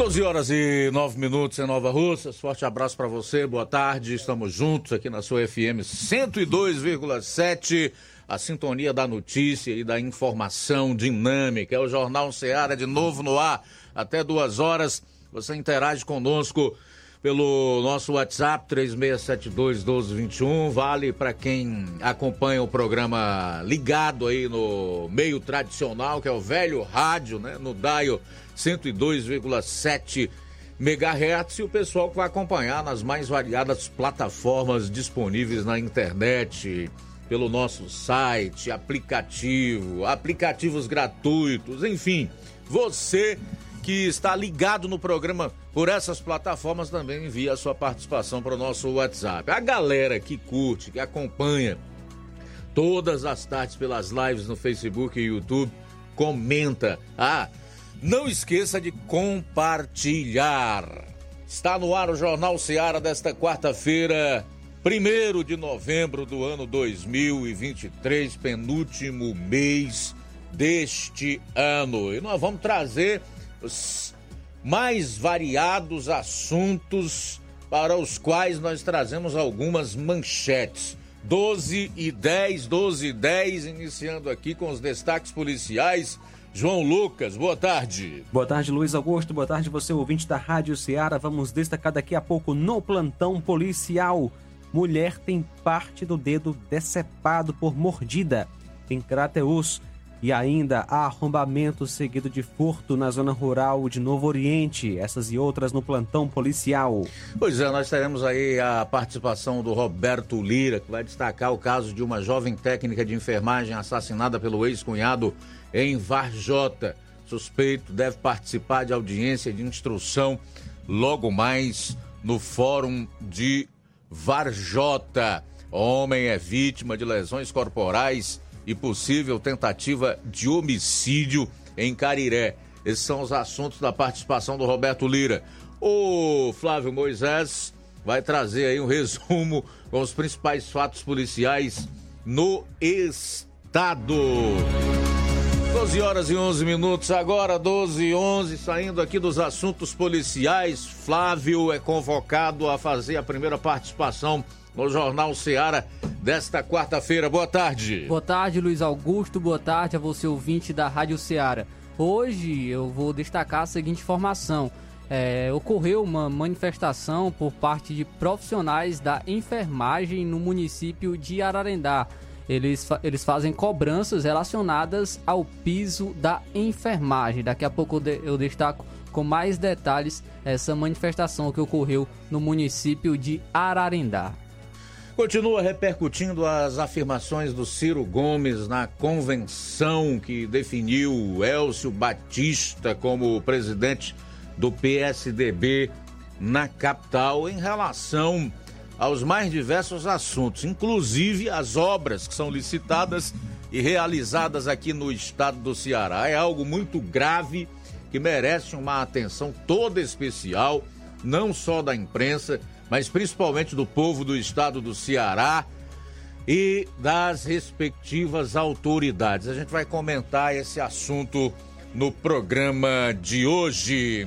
12 horas e 9 minutos em Nova Russa. Forte abraço para você, boa tarde. Estamos juntos aqui na sua FM 102,7. A sintonia da notícia e da informação dinâmica. É o Jornal Seara de novo no ar. Até duas horas. Você interage conosco pelo nosso WhatsApp 36721221. Vale para quem acompanha o programa ligado aí no meio tradicional, que é o velho rádio, né? No Daio 102,7 MHz e o pessoal que vai acompanhar nas mais variadas plataformas disponíveis na internet, pelo nosso site, aplicativo, aplicativos gratuitos, enfim, você que está ligado no programa por essas plataformas também envia a sua participação para o nosso WhatsApp. A galera que curte, que acompanha todas as tardes pelas lives no Facebook e YouTube, comenta. Ah, não esqueça de compartilhar. Está no ar o Jornal Seara desta quarta-feira, 1 de novembro do ano 2023, penúltimo mês deste ano. E nós vamos trazer os mais variados assuntos para os quais nós trazemos algumas manchetes. 12 e 10, 12 e 10, iniciando aqui com os destaques policiais João Lucas, boa tarde. Boa tarde, Luiz Augusto. Boa tarde, você ouvinte da Rádio Ceará. Vamos destacar daqui a pouco no plantão policial. Mulher tem parte do dedo decepado por mordida em Crateus. E ainda há arrombamento seguido de furto na zona rural de Novo Oriente. Essas e outras no plantão policial. Pois é, nós teremos aí a participação do Roberto Lira, que vai destacar o caso de uma jovem técnica de enfermagem assassinada pelo ex-cunhado em Varjota. Suspeito deve participar de audiência de instrução logo mais no Fórum de Varjota. Homem é vítima de lesões corporais e possível tentativa de homicídio em Cariré. Esses são os assuntos da participação do Roberto Lira. O Flávio Moisés vai trazer aí um resumo com os principais fatos policiais no estado. 12 horas e 11 minutos, agora 12 e 11, saindo aqui dos assuntos policiais. Flávio é convocado a fazer a primeira participação no Jornal Seara desta quarta-feira. Boa tarde. Boa tarde, Luiz Augusto. Boa tarde a você, ouvinte da Rádio Seara. Hoje eu vou destacar a seguinte informação. É, ocorreu uma manifestação por parte de profissionais da enfermagem no município de Ararendá eles, eles fazem cobranças relacionadas ao piso da enfermagem. Daqui a pouco eu destaco com mais detalhes essa manifestação que ocorreu no município de Ararendá. Continua repercutindo as afirmações do Ciro Gomes na convenção que definiu Elcio Batista como presidente do PSDB na capital em relação aos mais diversos assuntos, inclusive as obras que são licitadas e realizadas aqui no estado do Ceará. É algo muito grave que merece uma atenção toda especial, não só da imprensa, mas principalmente do povo do estado do Ceará e das respectivas autoridades. A gente vai comentar esse assunto no programa de hoje.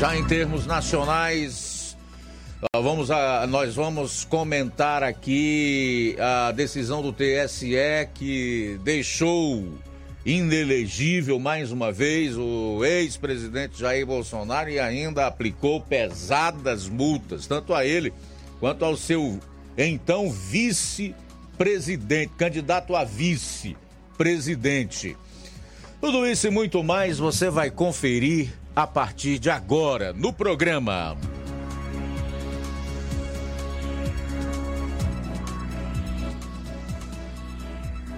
Já em termos nacionais, vamos a, nós vamos comentar aqui a decisão do TSE que deixou inelegível mais uma vez o ex-presidente Jair Bolsonaro e ainda aplicou pesadas multas, tanto a ele quanto ao seu então vice-presidente, candidato a vice-presidente. Tudo isso e muito mais você vai conferir a partir de agora no programa.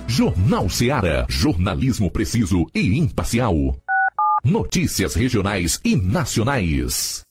Jornal Seara. Jornalismo preciso e imparcial. Notícias regionais e nacionais.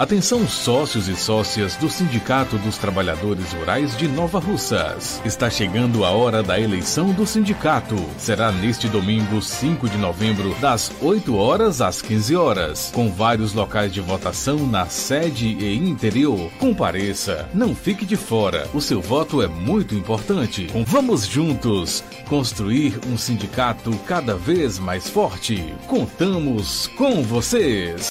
Atenção sócios e sócias do Sindicato dos Trabalhadores Rurais de Nova Russas. Está chegando a hora da eleição do sindicato. Será neste domingo, 5 de novembro, das 8 horas às 15 horas, com vários locais de votação na sede e interior. Compareça, não fique de fora. O seu voto é muito importante. Vamos juntos construir um sindicato cada vez mais forte. Contamos com vocês.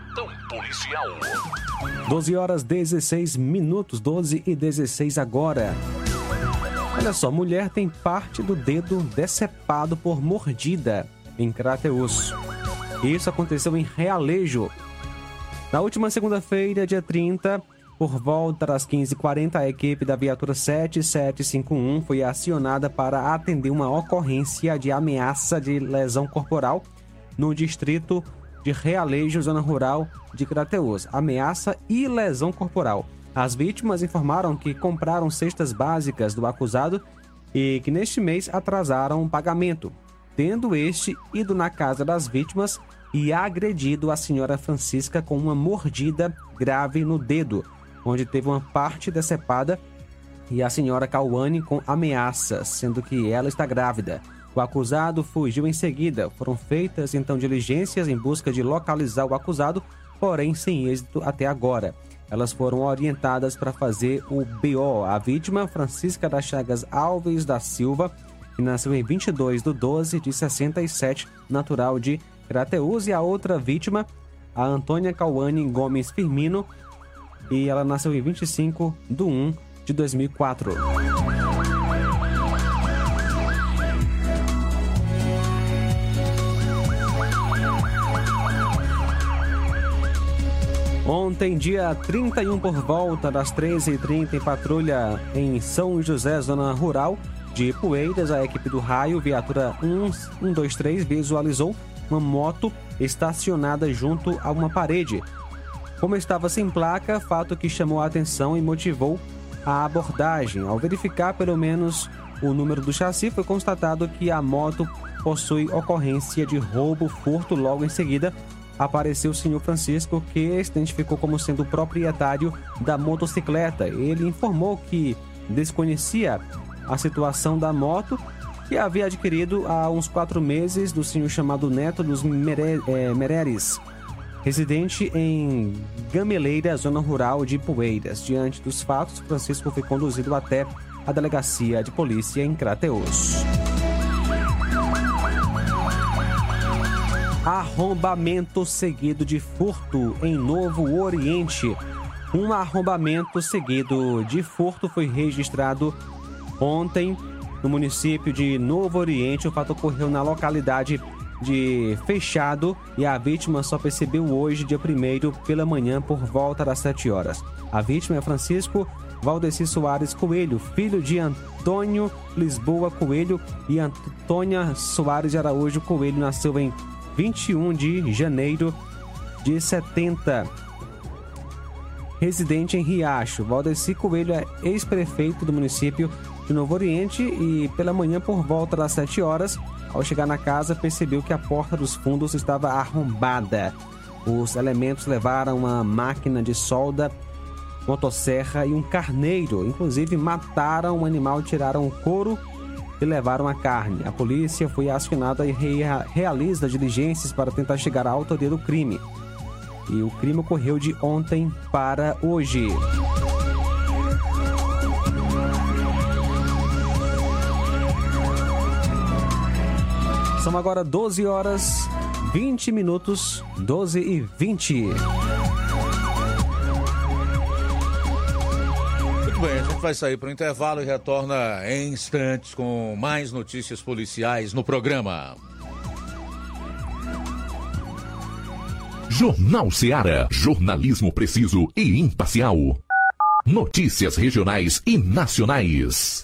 policial. 12 horas 16 minutos, 12 e 16 agora. Olha só, mulher tem parte do dedo decepado por mordida em Crateus. Isso aconteceu em Realejo. Na última segunda-feira, dia 30, por volta das 15h40, a equipe da viatura 7751 foi acionada para atender uma ocorrência de ameaça de lesão corporal no distrito de Realejo, zona rural de Crateus. Ameaça e lesão corporal. As vítimas informaram que compraram cestas básicas do acusado e que neste mês atrasaram o pagamento, tendo este ido na casa das vítimas e agredido a senhora Francisca com uma mordida grave no dedo, onde teve uma parte decepada, e a senhora Cauane com ameaças, sendo que ela está grávida. O acusado fugiu em seguida. Foram feitas então diligências em busca de localizar o acusado, porém sem êxito até agora. Elas foram orientadas para fazer o BO. A vítima, Francisca das Chagas Alves da Silva, que nasceu em 22 de 12 de 67, natural de Crateus, e a outra vítima, a Antônia Cauane Gomes Firmino, e ela nasceu em 25 de 1 de 2004. Ontem, dia 31, por volta das 13h30, em patrulha em São José, zona rural de Poeiras, a equipe do raio, viatura 123, visualizou uma moto estacionada junto a uma parede. Como estava sem placa, fato que chamou a atenção e motivou a abordagem. Ao verificar pelo menos o número do chassi, foi constatado que a moto possui ocorrência de roubo, furto. Logo em seguida, apareceu o senhor Francisco, que se identificou como sendo o proprietário da motocicleta. Ele informou que desconhecia a situação da moto que havia adquirido há uns quatro meses do senhor chamado Neto dos Mere, é, Mereres, residente em Gameleira, zona rural de Poeiras. Diante dos fatos, Francisco foi conduzido até a delegacia de polícia em Crateus. Arrombamento seguido de furto em Novo Oriente. Um arrombamento seguido de furto foi registrado ontem no município de Novo Oriente. O fato ocorreu na localidade de Fechado e a vítima só percebeu hoje, dia 1 pela manhã, por volta das 7 horas. A vítima é Francisco Valdeci Soares Coelho, filho de Antônio Lisboa Coelho e Antônia Soares de Araújo Coelho nasceu em 21 de janeiro de 70. Residente em Riacho, Valdeci Coelho é ex-prefeito do município de Novo Oriente e pela manhã por volta das 7 horas, ao chegar na casa, percebeu que a porta dos fundos estava arrombada. Os elementos levaram uma máquina de solda, motosserra e um carneiro. Inclusive, mataram o animal, tiraram o couro e levaram a carne. A polícia foi acionada e realiza diligências para tentar chegar à autoria do crime. E o crime ocorreu de ontem para hoje. São agora 12 horas 20 minutos, 12 e 20. Bem, a gente vai sair para o intervalo e retorna em instantes com mais notícias policiais no programa. Jornal Seara. Jornalismo preciso e imparcial. Notícias regionais e nacionais.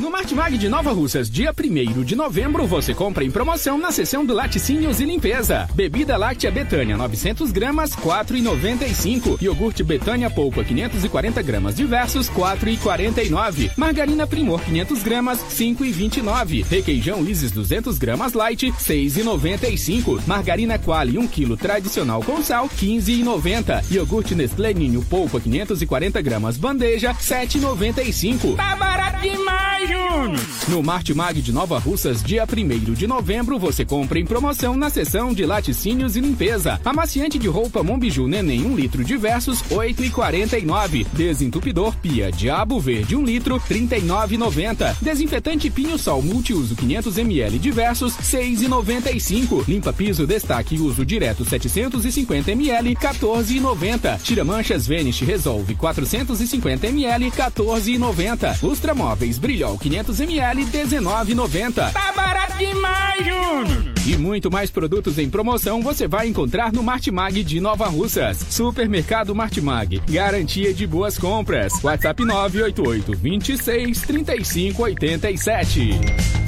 No Martimag de Nova Russas, dia 1 de novembro, você compra em promoção na seção do Laticínios e Limpeza. Bebida láctea Betânia, 900 gramas, 4,95. Iogurte Betânia Polpa, 540 gramas diversos, 4,49. Margarina Primor, 500 gramas, 5,29. Requeijão Isis, 200 gramas light, 6,95. Margarina Quali, 1 kg tradicional com sal, 15,90. Iogurte Nestlé Ninho Polpa, 540 gramas bandeja, 7,95. Tá barato demais! No Martimag de Nova Russas, dia 1 de novembro, você compra em promoção na seção de laticínios e limpeza. Amaciante de roupa Mombiju Neném 1 litro diversos, 8,49. Desentupidor Pia Diabo Verde 1 litro, 39,90. Desinfetante Pinho Sol Multiuso 500 ml diversos, 6,95. Limpa piso Destaque Uso Direto 750 ml, 14,90. Tira manchas Vanish Resolve 450 ml, 14,90. Lustra Móveis Brilhol 500 ml 19,90. Tá barato demais, Júnior! E muito mais produtos em promoção você vai encontrar no Martimag de Nova Russas. Supermercado Martimag. Garantia de boas compras. WhatsApp 988 26 35 87.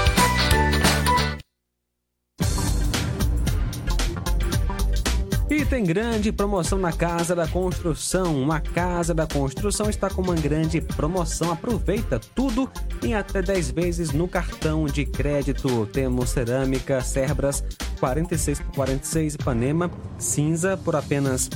Tem grande promoção na Casa da Construção. Uma Casa da Construção está com uma grande promoção. Aproveita tudo em até 10 vezes no cartão de crédito. Temos cerâmica Cerbras 46 por 46 Ipanema cinza por apenas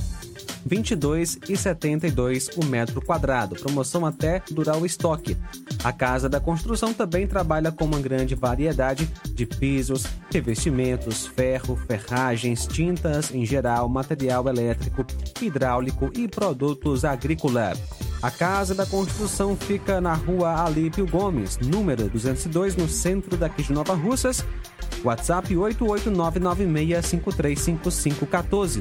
22,72 o metro quadrado. Promoção até durar o estoque. A Casa da Construção também trabalha com uma grande variedade de pisos, revestimentos, ferro, ferragens, tintas em geral, material elétrico, hidráulico e produtos agrícola. A Casa da Construção fica na rua Alípio Gomes, número 202, no centro daqui de Nova Russas. WhatsApp 88996535514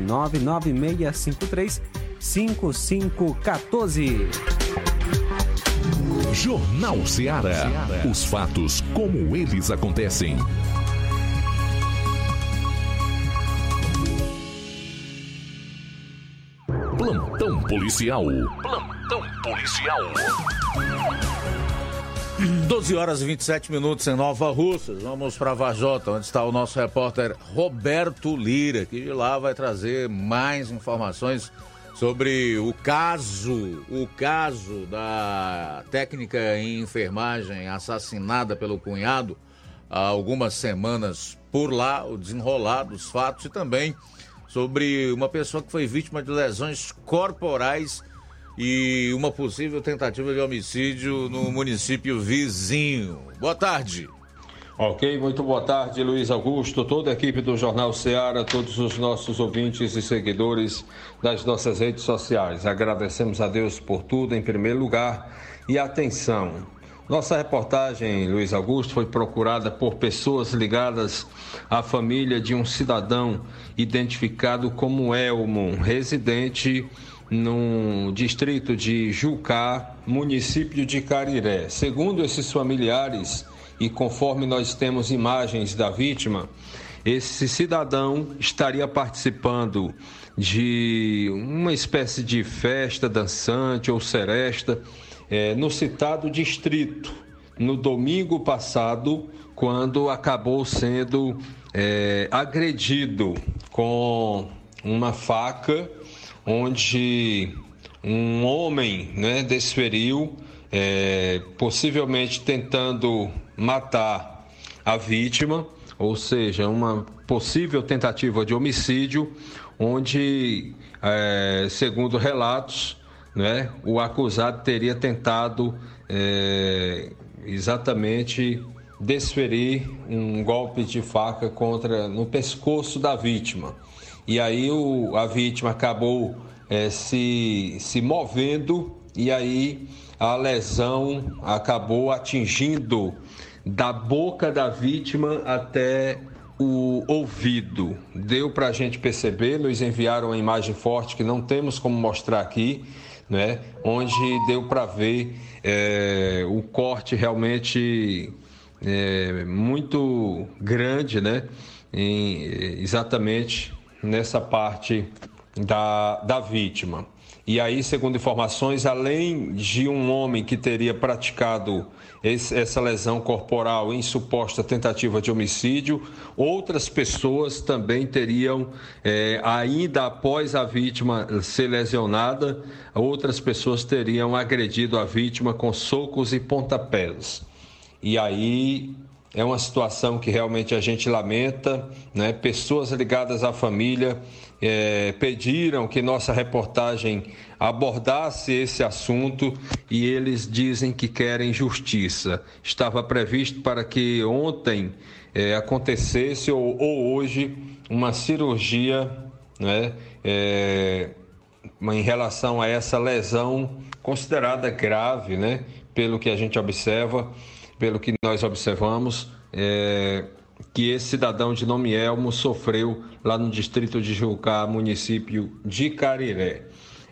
996535514. Jornal Ceará. Os fatos como eles acontecem. Plantão policial. Plantão policial. 12 horas e 27 minutos em Nova Russas. Vamos para Vajota, onde está o nosso repórter Roberto Lira, que de lá vai trazer mais informações sobre o caso, o caso da técnica em enfermagem assassinada pelo cunhado há algumas semanas por lá, o desenrolar dos fatos e também sobre uma pessoa que foi vítima de lesões corporais e uma possível tentativa de homicídio no município vizinho. Boa tarde. Ok, muito boa tarde, Luiz Augusto, toda a equipe do Jornal Ceará, todos os nossos ouvintes e seguidores das nossas redes sociais. Agradecemos a Deus por tudo, em primeiro lugar, e atenção. Nossa reportagem, Luiz Augusto, foi procurada por pessoas ligadas à família de um cidadão identificado como Elmo, residente no distrito de Jucá, município de Cariré. Segundo esses familiares, e conforme nós temos imagens da vítima, esse cidadão estaria participando de uma espécie de festa dançante ou seresta é, no citado distrito, no domingo passado, quando acabou sendo é, agredido com uma faca onde um homem né, desferiu, é, possivelmente tentando matar a vítima, ou seja, uma possível tentativa de homicídio, onde, é, segundo relatos, né, o acusado teria tentado é, exatamente desferir um golpe de faca contra no pescoço da vítima. E aí o, a vítima acabou é, se, se movendo e aí a lesão acabou atingindo da boca da vítima até o ouvido. Deu para a gente perceber, nos enviaram uma imagem forte que não temos como mostrar aqui, né? onde deu para ver é, o corte realmente é, muito grande, né? Em, exatamente nessa parte da, da vítima. E aí, segundo informações, além de um homem que teria praticado esse, essa lesão corporal em suposta tentativa de homicídio, outras pessoas também teriam, é, ainda após a vítima ser lesionada, outras pessoas teriam agredido a vítima com socos e pontapés. E aí é uma situação que realmente a gente lamenta, né? Pessoas ligadas à família é, pediram que nossa reportagem abordasse esse assunto e eles dizem que querem justiça. Estava previsto para que ontem é, acontecesse ou, ou, hoje uma cirurgia, né? É, em relação a essa lesão considerada grave, né? Pelo que a gente observa pelo que nós observamos, é, que esse cidadão de nome Elmo sofreu lá no distrito de Jucá, município de Cariré.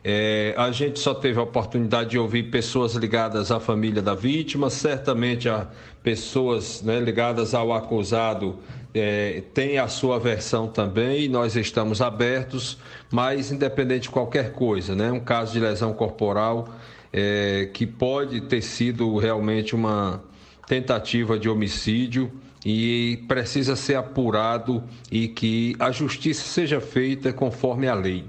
É, a gente só teve a oportunidade de ouvir pessoas ligadas à família da vítima, certamente a pessoas né, ligadas ao acusado é, têm a sua versão também, nós estamos abertos, mas independente de qualquer coisa, né, um caso de lesão corporal é, que pode ter sido realmente uma, tentativa de homicídio e precisa ser apurado e que a justiça seja feita conforme a lei.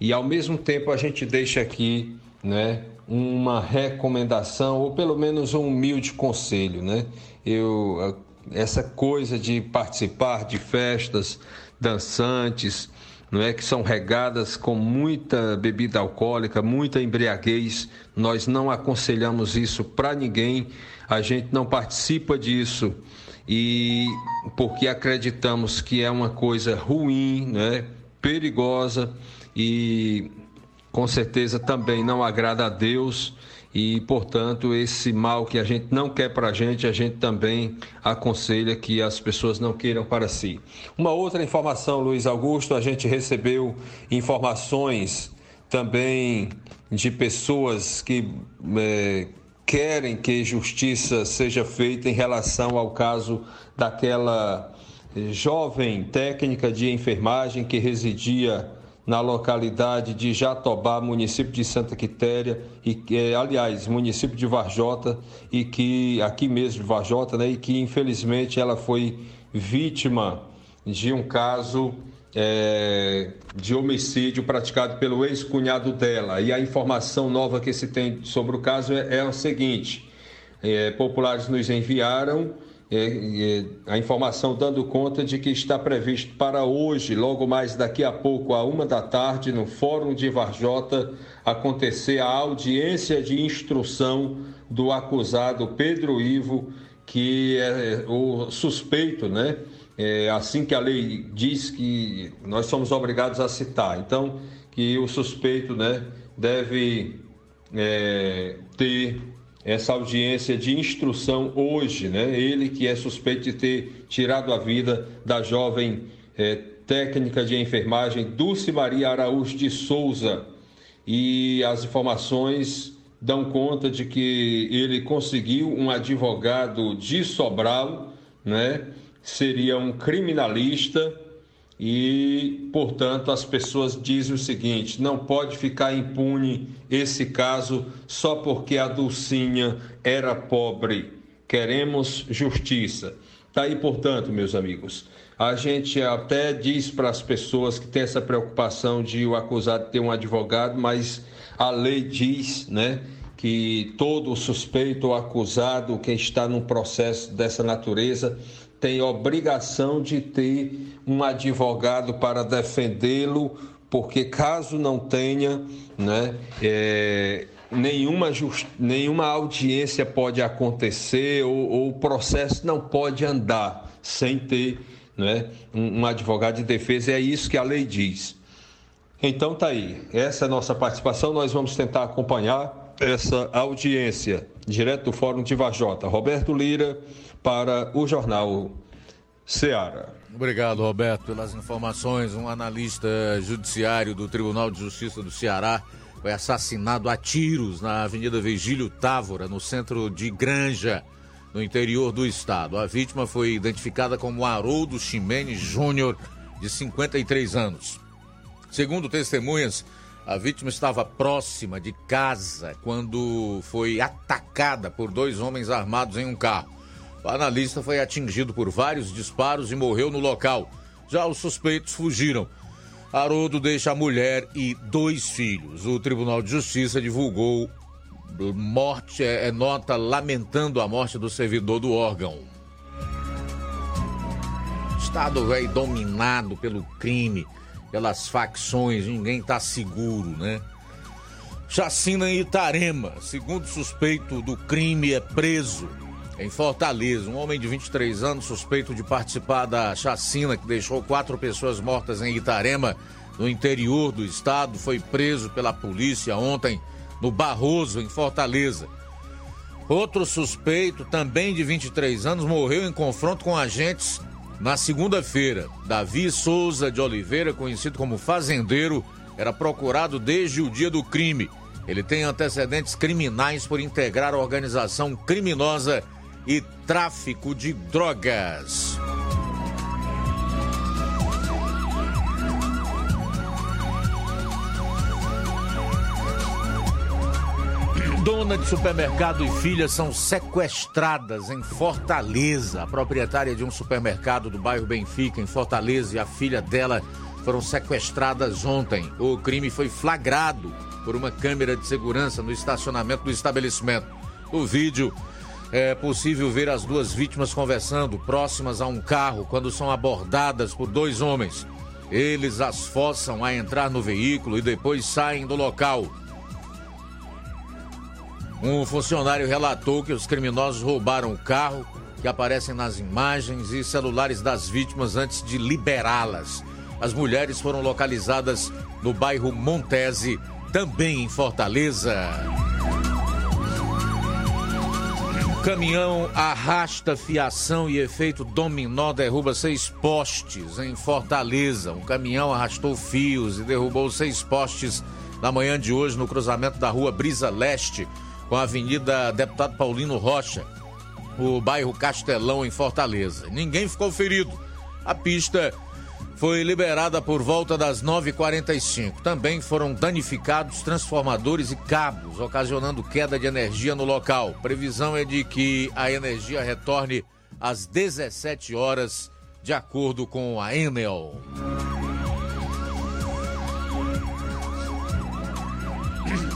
E ao mesmo tempo a gente deixa aqui, né, uma recomendação ou pelo menos um humilde conselho, né? Eu essa coisa de participar de festas dançantes, não é que são regadas com muita bebida alcoólica, muita embriaguez. Nós não aconselhamos isso para ninguém. A gente não participa disso e porque acreditamos que é uma coisa ruim, né? perigosa e com certeza também não agrada a Deus e, portanto, esse mal que a gente não quer para a gente, a gente também aconselha que as pessoas não queiram para si. Uma outra informação, Luiz Augusto, a gente recebeu informações também de pessoas que é, querem que justiça seja feita em relação ao caso daquela jovem técnica de enfermagem que residia na localidade de Jatobá, município de Santa Quitéria, e é, aliás, município de Varjota, e que aqui mesmo de Varjota, né, e que infelizmente ela foi vítima de um caso é, de homicídio praticado pelo ex-cunhado dela. E a informação nova que se tem sobre o caso é, é o seguinte: é, populares nos enviaram é, é, a informação dando conta de que está previsto para hoje, logo mais daqui a pouco, a uma da tarde, no Fórum de Varjota, acontecer a audiência de instrução do acusado Pedro Ivo, que é o suspeito, né? É, assim que a lei diz que nós somos obrigados a citar. Então, que o suspeito, né, deve é, ter essa audiência de instrução hoje, né? Ele que é suspeito de ter tirado a vida da jovem é, técnica de enfermagem Dulce Maria Araújo de Souza. E as informações dão conta de que ele conseguiu um advogado de Sobral, né? Seria um criminalista e, portanto, as pessoas dizem o seguinte: não pode ficar impune esse caso só porque a Dulcinha era pobre. Queremos justiça. Tá aí, portanto, meus amigos. A gente até diz para as pessoas que tem essa preocupação de o acusado ter um advogado, mas a lei diz, né, que todo suspeito ou acusado que está num processo dessa natureza tem obrigação de ter um advogado para defendê-lo, porque caso não tenha, né, é, nenhuma, just, nenhuma audiência pode acontecer ou, ou, o processo não pode andar sem ter né, um, um advogado de defesa. É isso que a lei diz. Então tá aí. Essa é a nossa participação. Nós vamos tentar acompanhar essa audiência direto do Fórum de Vajota. Roberto Lira para o Jornal Ceará. Obrigado, Roberto, pelas informações. Um analista judiciário do Tribunal de Justiça do Ceará foi assassinado a tiros na Avenida Virgílio Távora, no centro de Granja, no interior do estado. A vítima foi identificada como Haroldo Ximenes Júnior, de 53 anos. Segundo testemunhas, a vítima estava próxima de casa quando foi atacada por dois homens armados em um carro. O analista foi atingido por vários disparos e morreu no local. Já os suspeitos fugiram. Haroldo deixa a mulher e dois filhos. O Tribunal de Justiça divulgou morte, é, é nota lamentando a morte do servidor do órgão. Estado velho dominado pelo crime, pelas facções, ninguém tá seguro, né? Chacina em Itarema, segundo suspeito do crime é preso em Fortaleza. Um homem de 23 anos suspeito de participar da chacina que deixou quatro pessoas mortas em Itarema, no interior do estado, foi preso pela polícia ontem no Barroso, em Fortaleza. Outro suspeito, também de 23 anos, morreu em confronto com agentes na segunda-feira. Davi Souza de Oliveira, conhecido como Fazendeiro, era procurado desde o dia do crime. Ele tem antecedentes criminais por integrar a organização criminosa e tráfico de drogas. Dona de supermercado e filha são sequestradas em Fortaleza. A proprietária de um supermercado do bairro Benfica, em Fortaleza, e a filha dela foram sequestradas ontem. O crime foi flagrado por uma câmera de segurança no estacionamento do estabelecimento. O vídeo é possível ver as duas vítimas conversando próximas a um carro quando são abordadas por dois homens. Eles as forçam a entrar no veículo e depois saem do local. Um funcionário relatou que os criminosos roubaram o carro que aparecem nas imagens e celulares das vítimas antes de liberá-las. As mulheres foram localizadas no bairro Montese, também em Fortaleza. Caminhão arrasta fiação e efeito dominó derruba seis postes em Fortaleza. Um caminhão arrastou fios e derrubou seis postes na manhã de hoje no cruzamento da rua Brisa Leste com a Avenida Deputado Paulino Rocha, o bairro Castelão, em Fortaleza. Ninguém ficou ferido. A pista foi liberada por volta das 9h45. Também foram danificados transformadores e cabos, ocasionando queda de energia no local. Previsão é de que a energia retorne às 17 horas, de acordo com a Enel.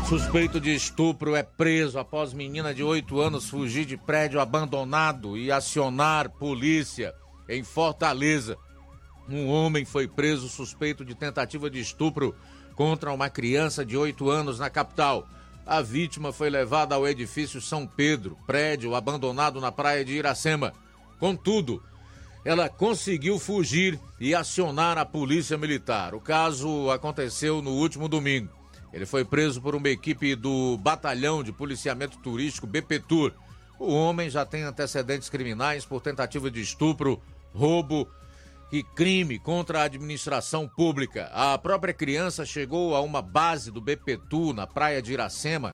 Suspeito de estupro é preso após menina de 8 anos fugir de prédio abandonado e acionar polícia em Fortaleza. Um homem foi preso suspeito de tentativa de estupro contra uma criança de 8 anos na capital. A vítima foi levada ao edifício São Pedro, prédio abandonado na praia de Iracema. Contudo, ela conseguiu fugir e acionar a polícia militar. O caso aconteceu no último domingo. Ele foi preso por uma equipe do Batalhão de Policiamento Turístico BPTUR. O homem já tem antecedentes criminais por tentativa de estupro, roubo e crime contra a administração pública. A própria criança chegou a uma base do BPTU na praia de Iracema,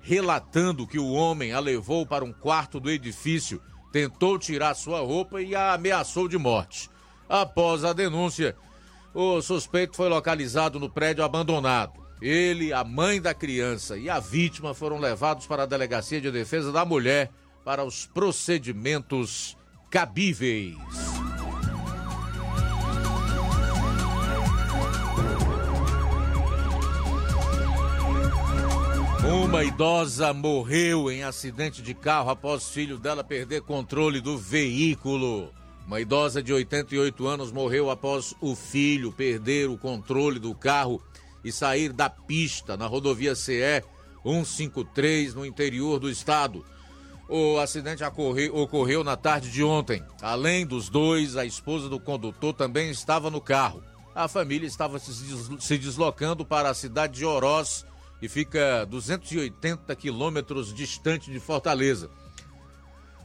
relatando que o homem a levou para um quarto do edifício, tentou tirar sua roupa e a ameaçou de morte. Após a denúncia, o suspeito foi localizado no prédio abandonado. Ele, a mãe da criança e a vítima foram levados para a Delegacia de Defesa da Mulher para os procedimentos cabíveis. Uma idosa morreu em acidente de carro após filho dela perder controle do veículo. Uma idosa de 88 anos morreu após o filho perder o controle do carro e sair da pista na rodovia CE 153 no interior do estado. O acidente ocorreu, ocorreu na tarde de ontem. Além dos dois, a esposa do condutor também estava no carro. A família estava se deslocando para a cidade de Oroz, que fica 280 quilômetros distante de Fortaleza.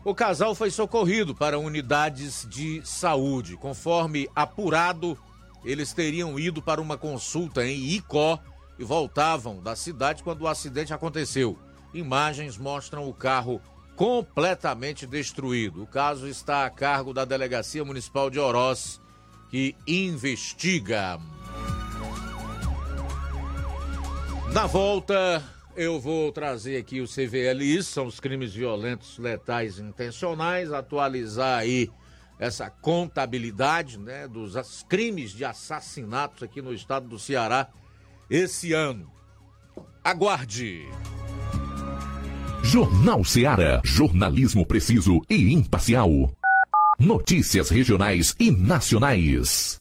O casal foi socorrido para unidades de saúde. Conforme apurado, eles teriam ido para uma consulta em Icó e voltavam da cidade quando o acidente aconteceu. Imagens mostram o carro completamente destruído. O caso está a cargo da Delegacia Municipal de Oroz, que investiga. Na volta, eu vou trazer aqui o CVLI, são os crimes violentos, letais intencionais, atualizar aí essa contabilidade né, dos crimes de assassinatos aqui no estado do Ceará esse ano. Aguarde! Jornal Ceará, jornalismo preciso e imparcial. Notícias regionais e nacionais.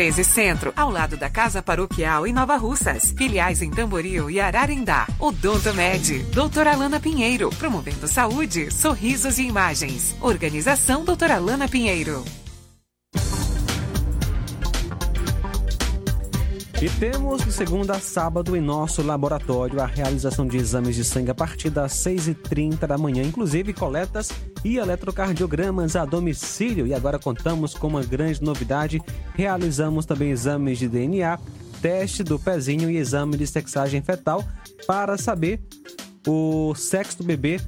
1213 Centro, ao lado da Casa Paroquial em Nova Russas. Filiais em Tamboril e Ararendá. Odonto Med, doutora Alana Pinheiro, promovendo saúde, sorrisos e imagens. Organização doutora Alana Pinheiro. E temos de segunda a sábado em nosso laboratório a realização de exames de sangue a partir das 6h30 da manhã, inclusive coletas e eletrocardiogramas a domicílio. E agora contamos com uma grande novidade: realizamos também exames de DNA, teste do pezinho e exame de sexagem fetal para saber o sexo do bebê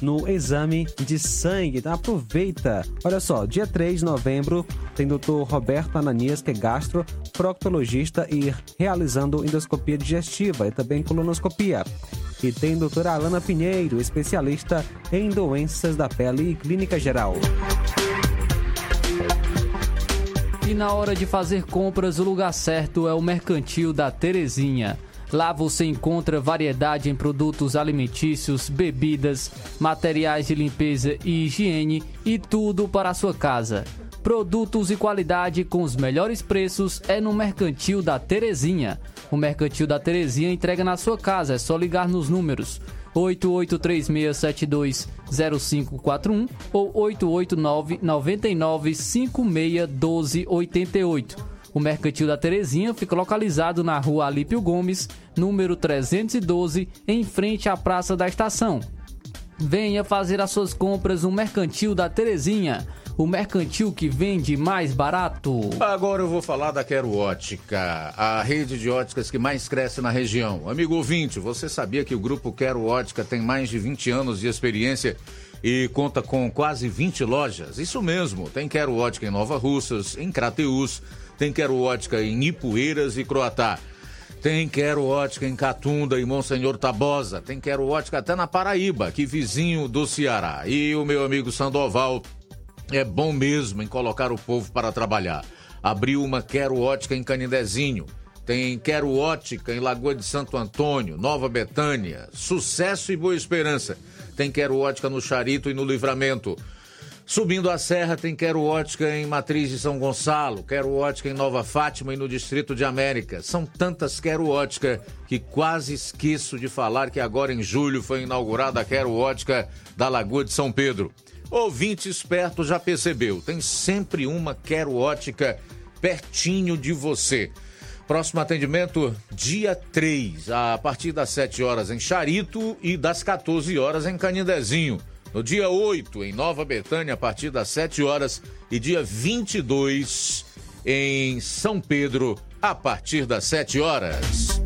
no exame de sangue. Então aproveita. Olha só, dia 3 de novembro tem Dr. Roberto Ananias, que é gastro, proctologista e realizando endoscopia digestiva e também colonoscopia. E tem doutora Alana Pinheiro, especialista em doenças da pele e clínica geral. E na hora de fazer compras, o lugar certo é o Mercantil da Terezinha. Lá você encontra variedade em produtos alimentícios, bebidas, materiais de limpeza e higiene e tudo para a sua casa. Produtos e qualidade com os melhores preços é no Mercantil da Terezinha. O Mercantil da Terezinha entrega na sua casa, é só ligar nos números 8836720541 ou 889-9956-1288. O Mercantil da Terezinha fica localizado na rua Alípio Gomes, número 312, em frente à Praça da Estação. Venha fazer as suas compras no Mercantil da Terezinha, o mercantil que vende mais barato. Agora eu vou falar da Quero Ótica, a rede de óticas que mais cresce na região. Amigo ouvinte, você sabia que o grupo Quero Ótica tem mais de 20 anos de experiência e conta com quase 20 lojas? Isso mesmo, tem Quero Ótica em Nova Russas, em Crateús, tem Quero Ótica em Ipueiras e Croatá. Tem Quero Ótica em Catunda e Monsenhor Tabosa. Tem Quero Ótica até na Paraíba, que vizinho do Ceará. E o meu amigo Sandoval é bom mesmo em colocar o povo para trabalhar. Abriu uma Quero Ótica em Canidezinho. Tem Quero Ótica em Lagoa de Santo Antônio, Nova Betânia, Sucesso e Boa Esperança. Tem Quero Ótica no Charito e no Livramento. Subindo a serra tem Quero Ótica em Matriz de São Gonçalo, Quero Ótica em Nova Fátima e no Distrito de América. São tantas Quero Ótica que quase esqueço de falar que agora em julho foi inaugurada a Quero Ótica da Lagoa de São Pedro. Ouvinte esperto já percebeu, tem sempre uma Quero Ótica pertinho de você. Próximo atendimento, dia 3, a partir das 7 horas em Charito e das 14 horas em Canindezinho. No dia 8, em Nova Betânia, a partir das 7 horas. E dia 22, em São Pedro, a partir das 7 horas.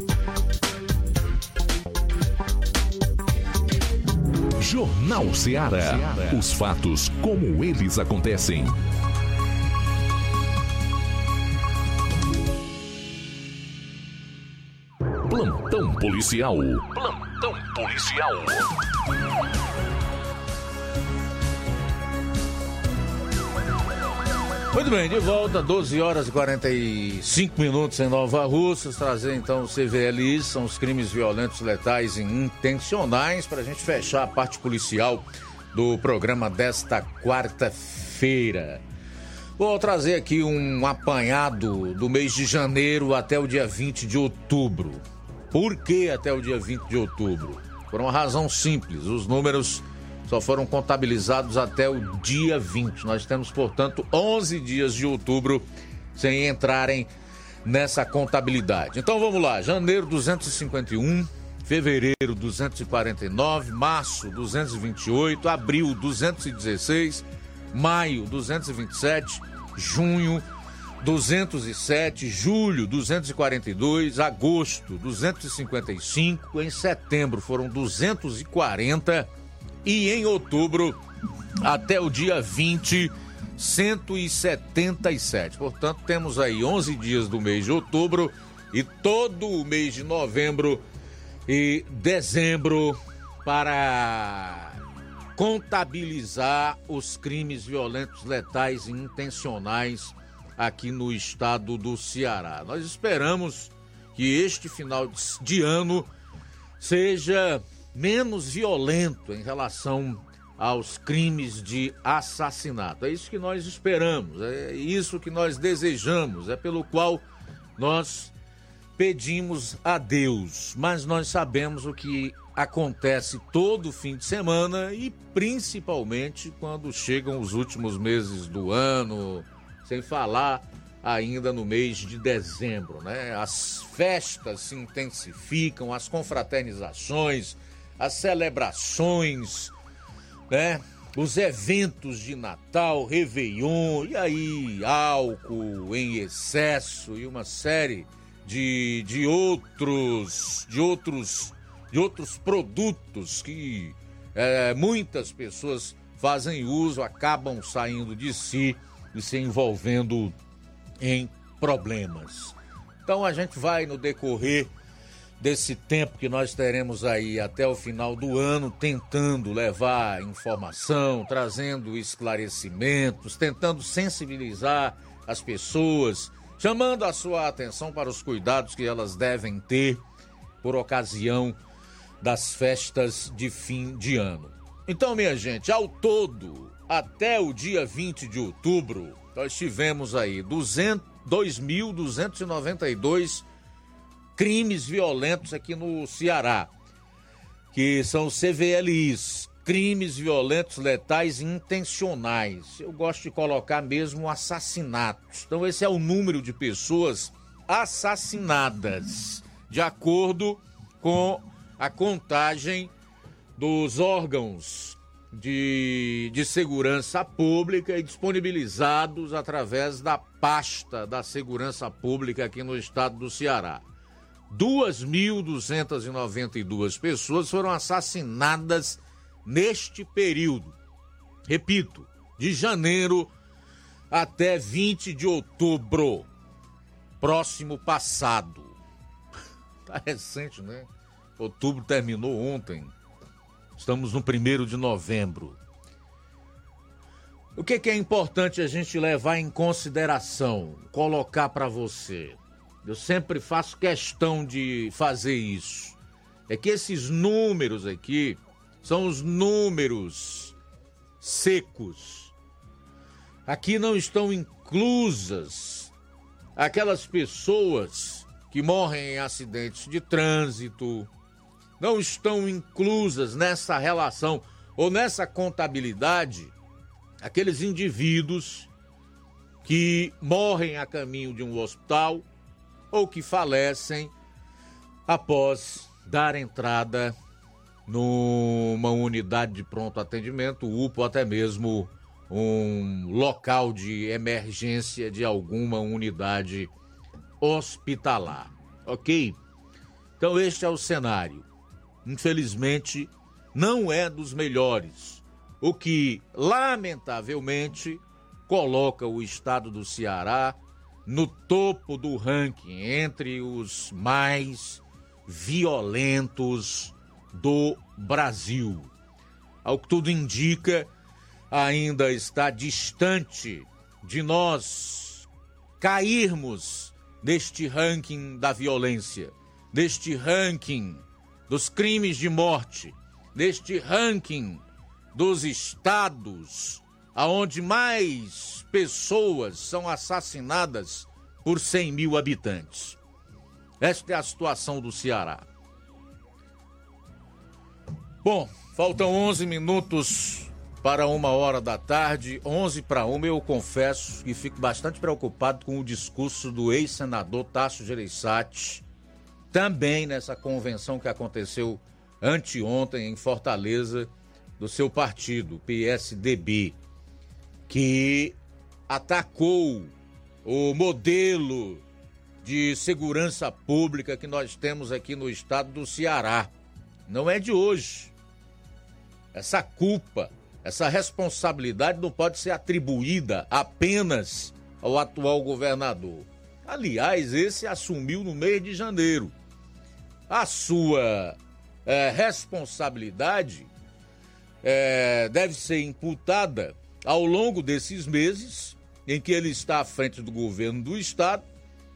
Jornal Ceará. Os fatos como eles acontecem. 7 horas. 7 horas. Plantão policial. Plantão policial. Muito bem, de volta, 12 horas e 45 minutos em Nova Russas, trazer então o CVLI, são os crimes violentos, letais e intencionais, para a gente fechar a parte policial do programa desta quarta-feira. Vou trazer aqui um apanhado do mês de janeiro até o dia 20 de outubro. Por que até o dia 20 de outubro? Por uma razão simples, os números só foram contabilizados até o dia 20. Nós temos, portanto, 11 dias de outubro sem entrarem nessa contabilidade. Então vamos lá: janeiro 251, fevereiro 249, março 228, abril 216, maio 227, junho 207, julho 242, agosto 255, em setembro foram 240 e em outubro, até o dia 20, 177. Portanto, temos aí 11 dias do mês de outubro e todo o mês de novembro e dezembro para contabilizar os crimes violentos, letais e intencionais aqui no estado do Ceará. Nós esperamos que este final de ano seja menos violento em relação aos crimes de assassinato. É isso que nós esperamos, é isso que nós desejamos, é pelo qual nós pedimos a Deus. Mas nós sabemos o que acontece todo fim de semana e principalmente quando chegam os últimos meses do ano, sem falar ainda no mês de dezembro, né? As festas se intensificam, as confraternizações, as celebrações, né? Os eventos de Natal, Réveillon, e aí álcool em excesso e uma série de, de outros de outros de outros produtos que é, muitas pessoas fazem uso, acabam saindo de si e se envolvendo em problemas. Então a gente vai no decorrer desse tempo que nós teremos aí até o final do ano, tentando levar informação, trazendo esclarecimentos, tentando sensibilizar as pessoas, chamando a sua atenção para os cuidados que elas devem ter por ocasião das festas de fim de ano. Então, minha gente, ao todo, até o dia 20 de outubro, nós tivemos aí 2.292 crimes violentos aqui no Ceará, que são CVLIs, crimes violentos, letais intencionais. Eu gosto de colocar mesmo assassinatos. Então, esse é o número de pessoas assassinadas, de acordo com a contagem dos órgãos de, de segurança pública e disponibilizados através da pasta da segurança pública aqui no estado do Ceará. 2.292 pessoas foram assassinadas neste período. Repito, de janeiro até 20 de outubro, próximo passado. Tá recente, né? Outubro terminou ontem. Estamos no primeiro de novembro. O que, que é importante a gente levar em consideração, colocar para você? Eu sempre faço questão de fazer isso. É que esses números aqui são os números secos. Aqui não estão inclusas aquelas pessoas que morrem em acidentes de trânsito, não estão inclusas nessa relação ou nessa contabilidade aqueles indivíduos que morrem a caminho de um hospital ou que falecem após dar entrada numa unidade de pronto atendimento, UPA, ou até mesmo um local de emergência de alguma unidade hospitalar. Ok? Então, este é o cenário infelizmente, não é dos melhores, o que, lamentavelmente, coloca o estado do Ceará no topo do ranking, entre os mais violentos do Brasil. Ao que tudo indica, ainda está distante de nós cairmos neste ranking da violência, neste ranking dos crimes de morte, neste ranking dos estados aonde mais pessoas são assassinadas por 100 mil habitantes. Esta é a situação do Ceará. Bom, faltam 11 minutos para uma hora da tarde, 11 para uma. Eu confesso que fico bastante preocupado com o discurso do ex-senador Tasso Gereissati, também nessa convenção que aconteceu anteontem em Fortaleza, do seu partido, PSDB, que atacou o modelo de segurança pública que nós temos aqui no estado do Ceará. Não é de hoje. Essa culpa, essa responsabilidade não pode ser atribuída apenas ao atual governador. Aliás, esse assumiu no mês de janeiro. A sua é, responsabilidade é, deve ser imputada ao longo desses meses em que ele está à frente do governo do estado